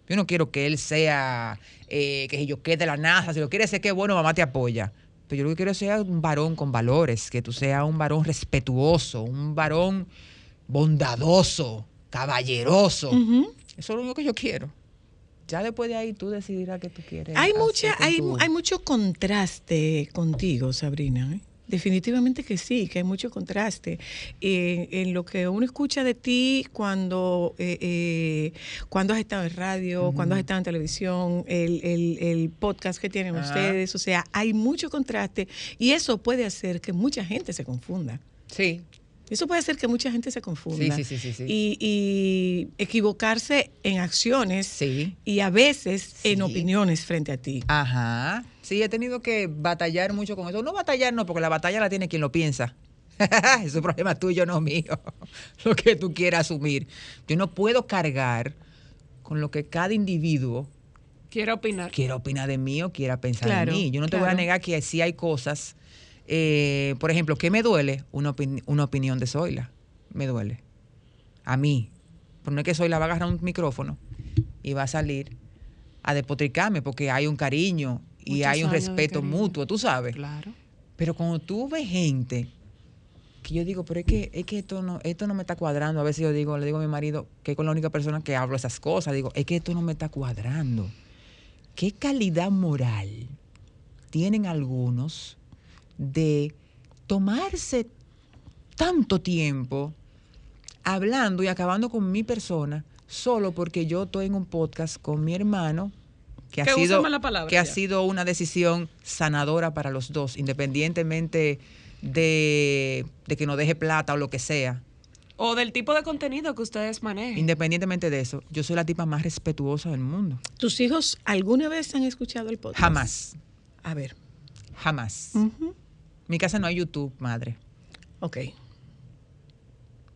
Yo no quiero que él sea, eh, que yo quede de la NASA. Si lo quiere ser que bueno, mamá te apoya. Pero yo lo que quiero es ser un varón con valores, que tú seas un varón respetuoso, un varón bondadoso, caballeroso. Eso es lo único que yo quiero. Ya después de ahí tú decidirás qué tú quieres. Hay mucha, hay, tu- hay mucho contraste contigo, Sabrina. ¿eh? Definitivamente que sí, que hay mucho contraste. Eh, en lo que uno escucha de ti cuando, eh, eh, cuando has estado en radio, cuando has estado en televisión, el, el- el podcast que tienen ustedes, o sea, hay mucho contraste y eso puede hacer que mucha gente se confunda. Sí, Eso puede hacer que mucha gente se confunda. Sí, sí, sí, sí, sí. Y, y equivocarse en acciones sí. y a veces en opiniones frente a ti. Ajá. Sí, he tenido que batallar mucho con eso. No batallar, no, porque la batalla la tiene quien lo piensa. Es problema tuyo, no mío. Lo que tú quieras asumir. Yo no puedo cargar con lo que cada individuo Quiero opinar. quiera opinar de mí o quiera pensar Claro, en mí. Yo no te voy a negar que sí hay cosas. Eh, por ejemplo, ¿qué me duele? Una, opin- una opinión de Zoila. Me duele. A mí. Pero no es que Zoila va a agarrar un micrófono y va a salir a despotricarme porque hay un cariño y Muchos hay un respeto mutuo, tú sabes. Claro. Pero cuando tú ves gente que yo digo, pero es que, es que esto no, esto no me está cuadrando. A veces yo digo, le digo a mi marido, que es con la única persona que hablo esas cosas, digo, es que esto no me está cuadrando. ¿Qué calidad moral tienen algunos de tomarse tanto tiempo hablando y acabando con mi persona solo porque yo estoy en un podcast con mi hermano que ha Que sido palabra que ha sido una decisión sanadora para los dos, independientemente de, de que nos deje plata o lo que sea. O del tipo de contenido que ustedes manejen. Independientemente de eso, yo soy la tipa más respetuosa del mundo. ¿Tus hijos alguna vez han escuchado el podcast? Jamás, A ver. jamás. Mi casa no hay YouTube, madre. Ok.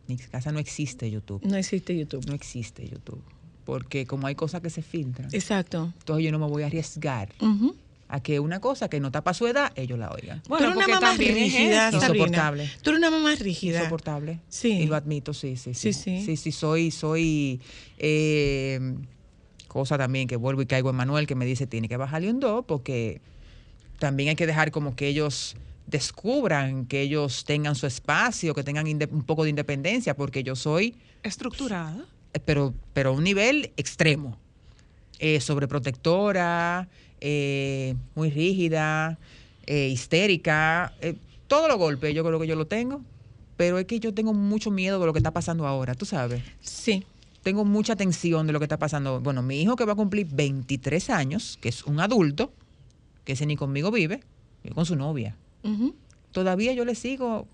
Mi casa no existe YouTube. No existe YouTube. No existe YouTube. Porque como hay cosas que se filtran, Exacto. entonces yo no me voy a arriesgar a que una cosa que no para su edad, ellos la oigan. Bueno, tú eres porque una mamá es rígida, eso. Sabrina. Insoportable. Tú eres una mamá rígida. Insoportable. Sí. Y lo admito, sí, sí, sí. Sí, sí. Sí, sí, soy, soy eh, cosa también que vuelvo y caigo en Manuel que me dice tiene que bajarle un do porque también hay que dejar como que ellos descubran, que ellos tengan su espacio, que tengan un poco de independencia, porque yo soy Estructurada. eh, pero, pero a un nivel extremo. Eh, sobreprotectora, eh, muy rígida, eh, histérica, todos los golpes yo creo que yo lo tengo, pero es que yo tengo mucho miedo de lo que está pasando ahora, tú sabes. Sí. Tengo mucha tensión de lo que está pasando. Bueno, mi hijo que va a cumplir 23 años, que es un adulto, que ese ni conmigo vive, vive con su novia. Todavía yo le sigo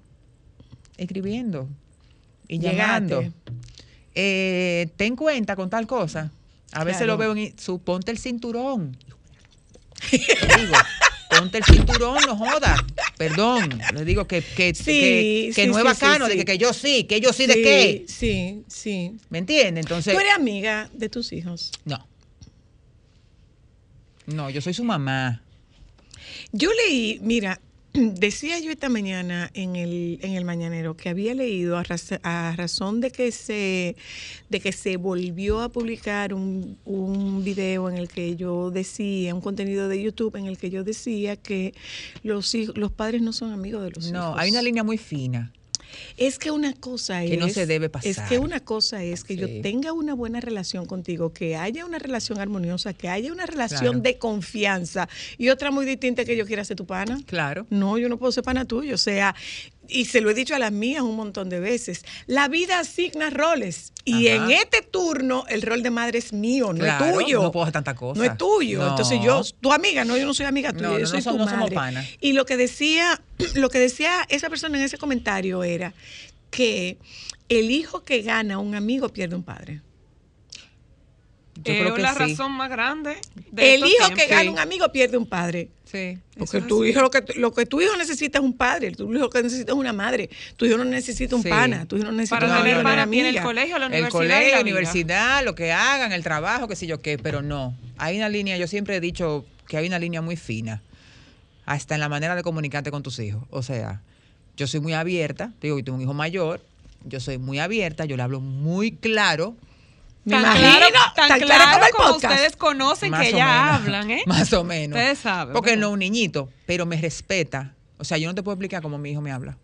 escribiendo y llamando. Eh, ten cuenta con tal cosa. A veces Claro. lo veo en su ponte el cinturón. Digo, ponte el cinturón, no jodas. Perdón, le digo que, que, Sí, que, que sí, no es sí, bacano, de que, que yo sí, que yo sí de qué. Sí, sí. ¿Me entiendes? Entonces, Tú eres amiga de tus hijos. no. No, yo soy su mamá. Yo leí, mira, decía yo esta mañana en el, en el mañanero que había leído a, raz- a razón de que se de que se volvió a publicar un, un video en el que yo decía, un contenido de YouTube en el que yo decía que los hijos, los padres no son amigos de los hijos. No, hay una línea muy fina. Es que una cosa es. Que no se debe Es pasar. que una cosa es que yo tenga una buena relación contigo, que haya una relación armoniosa, que haya una relación Claro. de confianza. Y otra muy distinta que yo quiera ser tu pana. Claro. No, yo no puedo ser pana tuyo. O sea, y se lo he dicho a las mías un montón de veces. La vida asigna roles. Y Ajá. en este turno, el rol de madre es mío, no Claro, es tuyo. no puedo hacer tanta cosa. No es tuyo. No. Entonces yo, tu amiga, no, yo no soy amiga tuya, No, yo soy tu somos madre. pana. Y lo que decía, lo que decía esa persona en ese comentario era que el hijo que gana un amigo pierde un padre. Yo es creo que la sí. razón más grande. de El hijo que gana un amigo pierde un padre. Sí. Porque tu hijo lo que, lo que tu hijo necesita es un padre, tu hijo lo que necesita es una madre, tu hijo no necesita un Sí. pana, tu hijo no necesita Para una tener pana tiene el colegio, la El universidad. y colegio, la universidad, lo que hagan, el trabajo, qué sé yo qué, pero no. Hay una línea, yo siempre he dicho que hay una línea muy fina, hasta en la manera de comunicarte con tus hijos. O sea, yo soy muy abierta, te digo que tengo un hijo mayor, yo soy muy abierta, yo le hablo muy claro. Me Tan imagino, claro, tan tan claro, claro como el podcast. ustedes conocen Más que ya menos. hablan, ¿eh? Más o menos. Ustedes saben, Porque ¿verdad? no es un niñito, pero me respeta. O sea, yo no te puedo explicar cómo mi hijo me habla.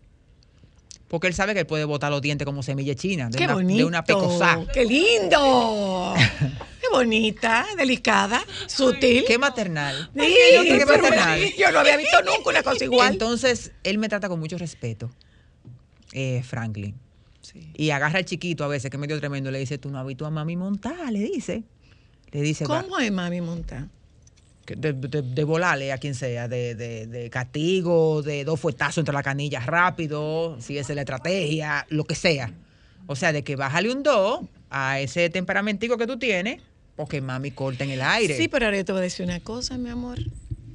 Porque él sabe que él puede botar los dientes como semilla china, de, Qué una, bonito. de una pecosá. Qué lindo. Qué bonita, delicada, sutil. Qué maternal. Sí, yo qué maternal. yo no había visto nunca una cosa igual. Entonces, él me trata con mucho respeto, eh, Franklin. Y agarra al chiquito a veces, que es medio tremendo, le dice, tú no visto a mami montar, le dice. Le dice, ¿Cómo es mami monta? que de, de- de volarle a quien sea, de, de- de castigo, de dos fuetazos entre las canillas rápido, si esa es la estrategia, lo que sea. O sea, de que bájale un do a ese temperamentico que tú tienes, porque mami corta en el aire. Sí, pero ahora yo te voy a decir una cosa, mi amor.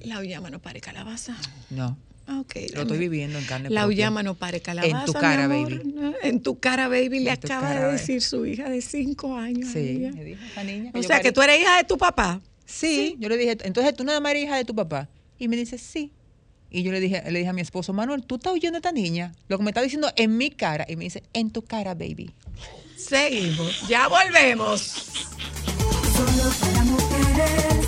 La uyama no pare calabaza. No, Lo estoy viviendo en carne La uyama no pare calabaza. En tu mi cara, amor. baby. En tu cara, baby, le acaba cara, de baby. decir su hija de cinco años. a Sí, ella. me dijo esa niña O yo sea, que tú eres hija de tu papá. Sí, yo le dije, entonces tú nada más eres hija de tu papá. Y me dice, sí. Y yo le dije, le dije a mi esposo, Manuel, ¿tú estás oyendo a esta niña? Lo que me está diciendo en mi cara. Y me dice, en tu cara, baby. Seguimos. Ya volvemos. Solo para mujeres,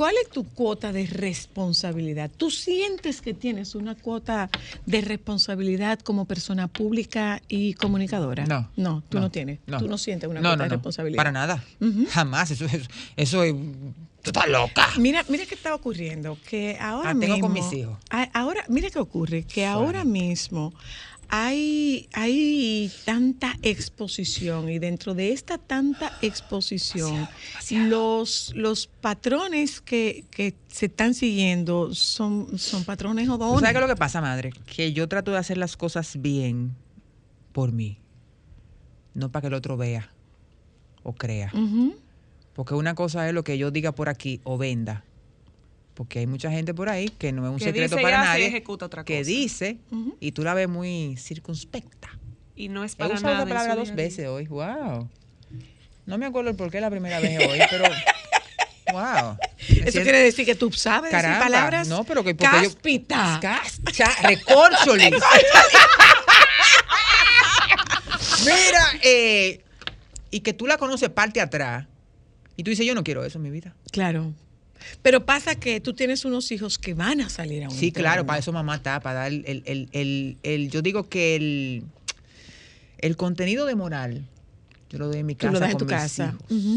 ¿Cuál es tu cuota de responsabilidad? ¿Tú sientes que tienes una cuota de responsabilidad como persona pública y comunicadora? No. No, tú no, tienes. Tú no sientes una No, cuota no, de no, responsabilidad. Para nada. Jamás. Eso, es- eso es. Tú estás loca. Mira, mira qué está ocurriendo, que ahora Ah, tengo mismo, con mis hijos. a- ahora, mira qué ocurre, que ahora mismo hay, hay tanta exposición y dentro de esta tanta exposición, los, los patrones que, que se están siguiendo son, son patrones ¿Tú odones. sabes qué es lo que pasa, madre? Que yo trato de hacer las cosas bien por mí. No para que el otro vea o crea. Porque una cosa es lo que yo diga por aquí o venda. Porque hay mucha gente por ahí que no es un Que secreto dice y para nadie. ejecuta otra que cosa. dice Ujú. y tú la ves muy circunspecta. Y no es He para usado nada. esa en palabra dos veces hoy. Wow. No me acuerdo el por qué la primera vez hoy, pero. wow. Eso quiere decir que tú sabes decir Caramba, palabras no, pero que porque yo- cáspita. Recorcholis. Mira, eh, y que tú la conoces parte atrás. Y tú dices, yo no quiero eso en mi vida. Claro. Pero pasa que tú tienes unos hijos que van a salir a un Sí, claro, para eso mamá está, para dar el, el, el, el- yo digo que el, el contenido de moral, yo lo doy en mi Tú casa lo das en con tu mis casa. hijos.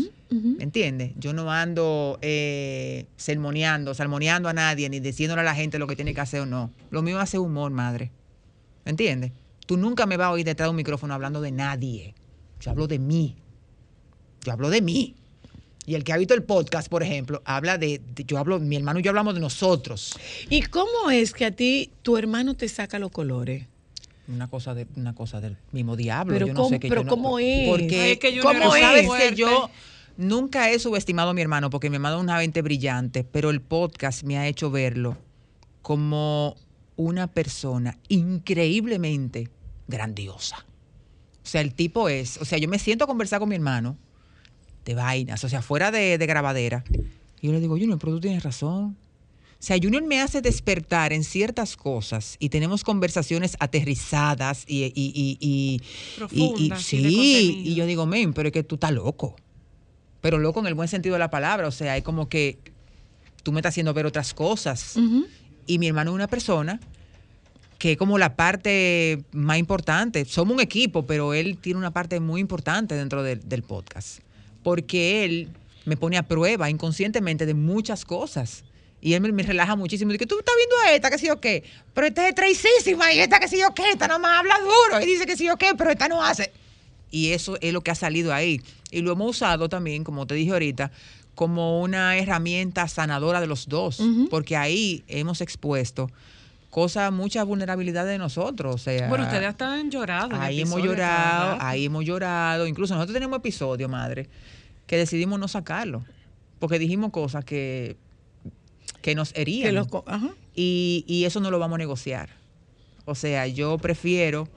¿Me entiendes? Yo no ando eh, sermoneando, salmoneando a nadie, ni diciéndole a la gente lo que tiene que hacer o no. Lo mío es hacer humor, madre. ¿Me entiendes? Tú nunca me vas a oír detrás de un micrófono hablando de nadie. Yo hablo de mí. Yo hablo de mí. Y el que ha visto el podcast, por ejemplo, habla de, de- yo hablo, mi hermano y yo hablamos de nosotros. ¿Y cómo es que a ti tu hermano te saca los colores? una cosa de una cosa del mismo diablo. Pero yo no cómo- sé que pero yo no- ¿cómo es? Porque Ay, es que Junior ¿Cómo tú es? sabes fuerte. que yo nunca he subestimado a mi hermano porque mi hermano es una mente brillante, pero el podcast me ha hecho verlo como una persona increíblemente grandiosa. O sea, el tipo es, o sea, yo me siento a conversar con mi hermano de vainas, o sea, fuera de, de grabadera. Y yo le digo, Junior, pero tú tienes razón. O sea, Junior me hace despertar en ciertas cosas y tenemos conversaciones aterrizadas y, y, y, y- Profundas y sí, y yo digo, men, pero es que tú estás loco. Pero loco en el buen sentido de la palabra, o sea, es como que tú me estás haciendo ver otras cosas. Y mi hermano es una persona que es como la parte más importante. Somos un equipo, pero él tiene una parte muy importante dentro del podcast. Porque él me pone a prueba inconscientemente de muchas cosas. Y él me, me relaja muchísimo. Dice, tú estás viendo a esta, que sí o qué. Pero esta es traicísima y esta que sí o qué. Esta nada más habla duro y dice que sí o qué, pero esta no hace. Y eso es lo que ha salido ahí. Y lo hemos usado también, como te dije ahorita, como una herramienta sanadora de los dos. Porque ahí hemos expuesto cosas, muchas vulnerabilidades de nosotros. O sea, Bueno, ustedes hasta han llorado. Ahí hemos llorado, ahí hemos llorado. Incluso nosotros tenemos episodios, madre, que decidimos no sacarlo. Porque dijimos cosas que, que nos herían. Que los co- ajá. y, y eso no lo vamos a negociar. O sea, yo prefiero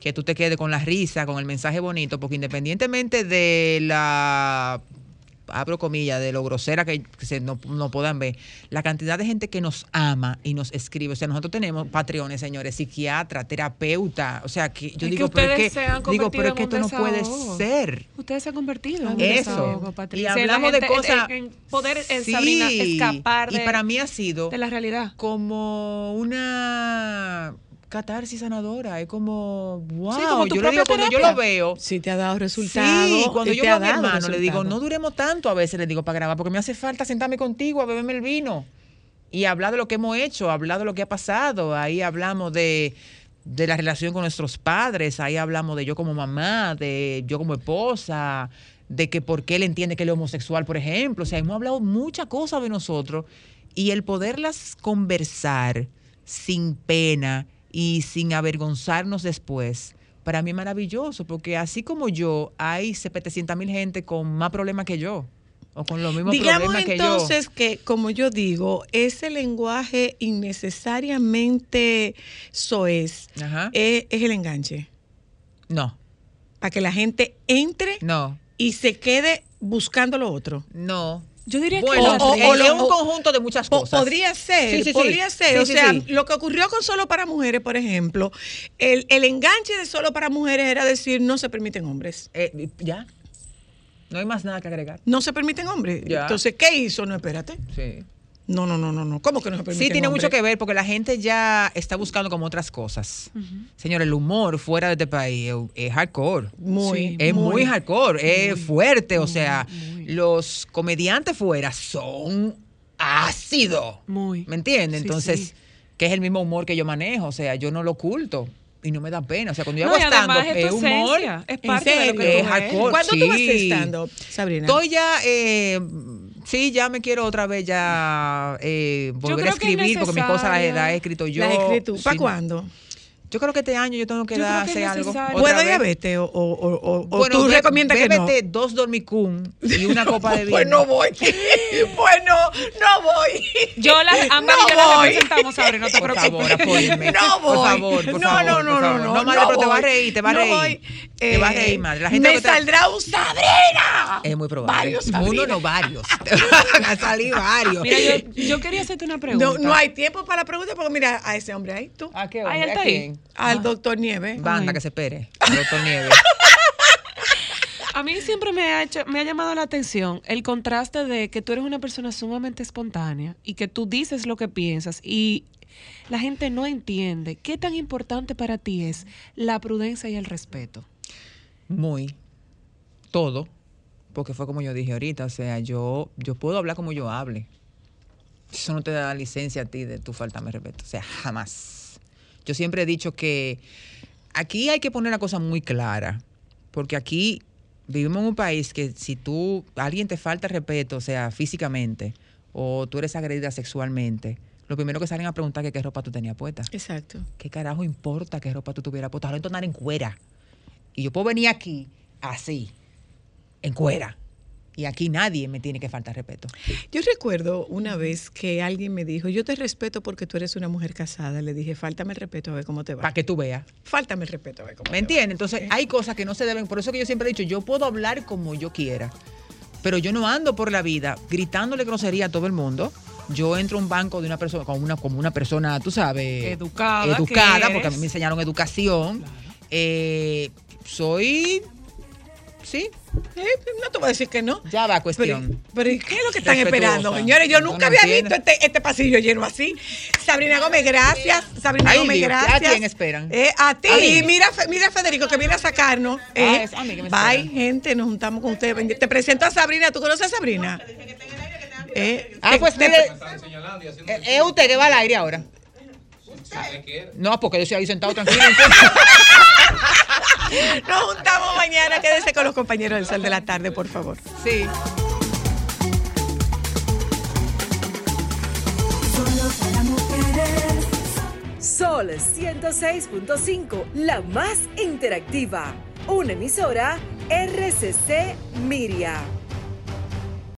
que tú te quedes con la risa, con el mensaje bonito, porque independientemente de la, abro comillas, de lo grosera que se no, no puedan ver, la cantidad de gente que nos ama y nos escribe, o sea, nosotros tenemos patrones, señores, psiquiatra, terapeuta, o sea, que yo Es digo, que pero es que, digo, pero es que esto no puede ser. Ustedes se han convertido en Eso. desahogo, Y hablamos de cosas- En, en poder, Sí, Sabrina, escapar de, y para mí ha sido de la realidad. como una catarsis sanadora. Es como, wow. Sí, como yo le digo, cuando yo lo veo. Si te ha dado resultados. Sí, cuando yo veo a mi hermano, le digo, no duremos tanto a veces, le digo, para grabar, porque me hace falta sentarme contigo a beberme el vino y hablar de lo que hemos hecho, hablar de lo que ha pasado. Ahí hablamos de, de la relación con nuestros padres, ahí hablamos de yo como mamá, de yo como esposa, de que por qué él entiende que él es homosexual, por ejemplo. O sea, hemos hablado muchas cosas de nosotros y el poderlas conversar sin pena y sin avergonzarnos después, para mí es maravilloso, porque así como yo, hay 700 mil gente con más problemas que yo, o con los mismos Digamos problemas que yo. entonces que, como yo digo, ese lenguaje innecesariamente soez es, es el enganche. No, Para que la gente entre no, y se quede buscando lo otro. no. Yo diría Bueno, que o- es- o un conjunto de muchas Po- cosas. Podría ser, Sí, sí, sí. podría ser. Sí, o sí, sea, sí. lo que ocurrió con Solo para Mujeres, por ejemplo, el, el enganche de Solo para Mujeres era decir no se permiten hombres. Eh, ya. No hay más nada que agregar. No se permiten hombres. Ya. Entonces, ¿qué hizo? No, espérate. Sí. No, no, no, no, no. ¿Cómo que no se permiten Sí, tiene mucho que ver porque la gente ya está buscando como otras cosas. Señor, el humor fuera de este país es, es hardcore. Muy, Sí. Es muy, hardcore, es fuerte. o sea, los comediantes fuera son ácidos. Muy. ¿Me entiendes? Sí, Entonces, sí. que es el mismo humor que yo manejo. O sea, yo no lo oculto y no me da pena. O sea, cuando yo No, hago stand-up, es humor. esencia, es ¿En parte de lo que tú Es hardcore. ¿Cuándo tú vas a Sí. stand-up, Sabrina? Estoy ya, eh, sí, ya me quiero otra vez ya eh, volver a escribir porque mis cosas las, he escrito yo. ¿La escritura? ¿Para Sí. cuándo? Yo creo que este año yo tengo que Yo dar, hacer algo. ¿Puedo vez. diabetes o, o, o, o- o Bueno, tú recomiendas que no? dos dormicum y una copa de vino. Pues no voy. pues no, no voy. Yo la, Ámbar No y yo la voy. representamos, Sabrina, no te Por preocupes. favor. No voy. Por favor, por no, favor. no, por no, no, favor. no. No, madre, pero te va a voy. reír, te va a No reír. voy. Te va a Eh, reír, madre. La gente me te- saldrá un Sabrina. Es muy probable. Varios Uno no, varios. Te van a salir varios. Mira, yo, yo quería hacerte una pregunta. No, no hay tiempo para la pregunta porque mira a ese hombre ahí, tú. ¿A qué hombre? él ¿A está ahí. quién? Al doctor Nieves. Banda Ay. que se espere. Doctor Nieves. A mí siempre me ha, hecho, me ha llamado la atención el contraste de que tú eres una persona sumamente espontánea y que tú dices lo que piensas y la gente no entiende qué tan importante para ti es la prudencia y el respeto. Muy. Todo. Porque fue como yo dije ahorita. O sea, yo, yo puedo hablar como yo hable. Eso no te da licencia a ti de tu faltarme respeto. O sea, jamás. Yo siempre he dicho que aquí hay que poner la cosa muy clara. Porque aquí vivimos en un país que si tú, alguien te falta respeto, o sea, físicamente, o tú eres agredida sexualmente, lo primero que salen a preguntar que qué ropa tú tenías puesta. Exacto. ¿Qué carajo importa qué ropa tú tuvieras puesta? Ahora entonar en cuera. Y yo puedo venir aquí así, en cuera. Y aquí nadie me tiene que faltar respeto. Yo recuerdo una vez que alguien me dijo, yo te respeto porque tú eres una mujer casada. Le dije, fáltame el respeto a ver cómo te va. Para que tú veas. Fáltame el respeto a ver cómo ¿Me te va. entiendes? Entonces hay cosas que no se deben. Por eso que yo siempre he dicho, yo puedo hablar como yo quiera. Pero yo no ando por la vida gritándole grosería a todo el mundo. Yo entro a un banco de una persona, como una, como una persona, tú sabes, Educada, educada, que porque a mí me enseñaron educación. Eh, soy, sí, Eh, no te voy a decir que no. ya va Pero, cuestión. pero ¿y ¿qué es lo que están Respetuosa. esperando, señores? Yo nunca no había entiendo. visto este, este pasillo lleno así. Sabrina Gómez, gracias. Sabrina Ay, Gómez, Dios, ¿a gracias. quién esperan? Eh, a ti. Y mira, mira a Federico que viene a sacarnos. Ah, Eh, es a mí que me bye, esperan. gente, nos juntamos con ustedes. Te presento a Sabrina. ¿Tú conoces a Sabrina? Eh, Ah, te- pues te- mire, eh, es usted que va al aire ahora. No, porque yo estoy ahí sentado tranquilo. Nos juntamos mañana. Quédese con los compañeros del Sol de la Tarde, por favor. sí. Solo para mujeres. Sol 106.5, la más interactiva. Una emisora RCC Miria.